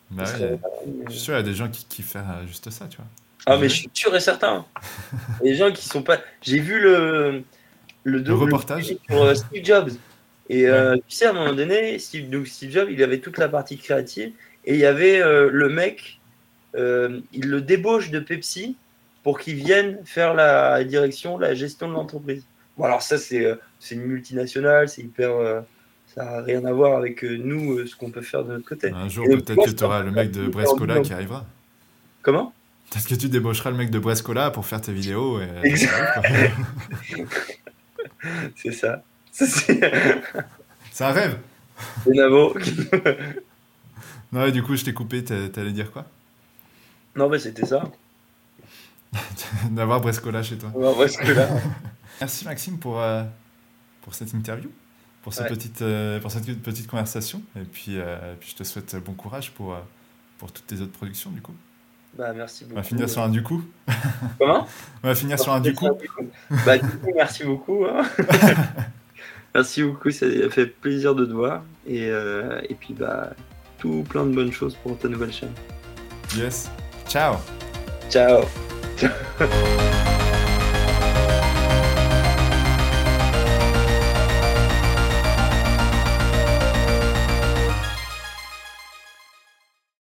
Bah ouais, Je suis sûr, il y a des gens qui, qui font juste ça, tu vois. Ah, mais je suis sûr et certain. Les gens qui sont pas. J'ai vu le, le, reportage sur euh, Steve Jobs. Et euh, tu sais, à un moment donné, Steve, donc Steve Jobs, il avait toute la partie créative. Et il y avait euh, le mec, il le débauche de Pepsi pour qu'il vienne faire la direction, la gestion de l'entreprise. Bon, alors ça, c'est une multinationale, c'est hyper. ça n'a rien à voir avec nous, ce qu'on peut faire de notre côté. Un jour, peut-être que tu auras le mec de Brescola qui arrivera. Comment? Peut-être que tu débaucheras le mec de Brescola pour faire tes vidéos. Et... Exact. c'est ça. C'est un rêve. C'est Navo. non, et du coup, je t'ai coupé. T'allais dire quoi? Non, mais c'était ça. D'avoir Brescola chez toi. Brescola. Merci Maxime pour, euh, pour cette interview, pour cette, petite, euh, pour cette petite conversation. Et puis, euh, puis je te souhaite bon courage pour, pour toutes tes autres productions, du coup. Bah, merci beaucoup. On va finir sur un du coup. Comment? On va finir sur un du coup. Bah, du coup, merci beaucoup. Hein. merci beaucoup, ça fait plaisir de te voir. Et, euh, et puis, bah, tout plein de bonnes choses pour ta nouvelle chaîne. Yes. Ciao. Ciao.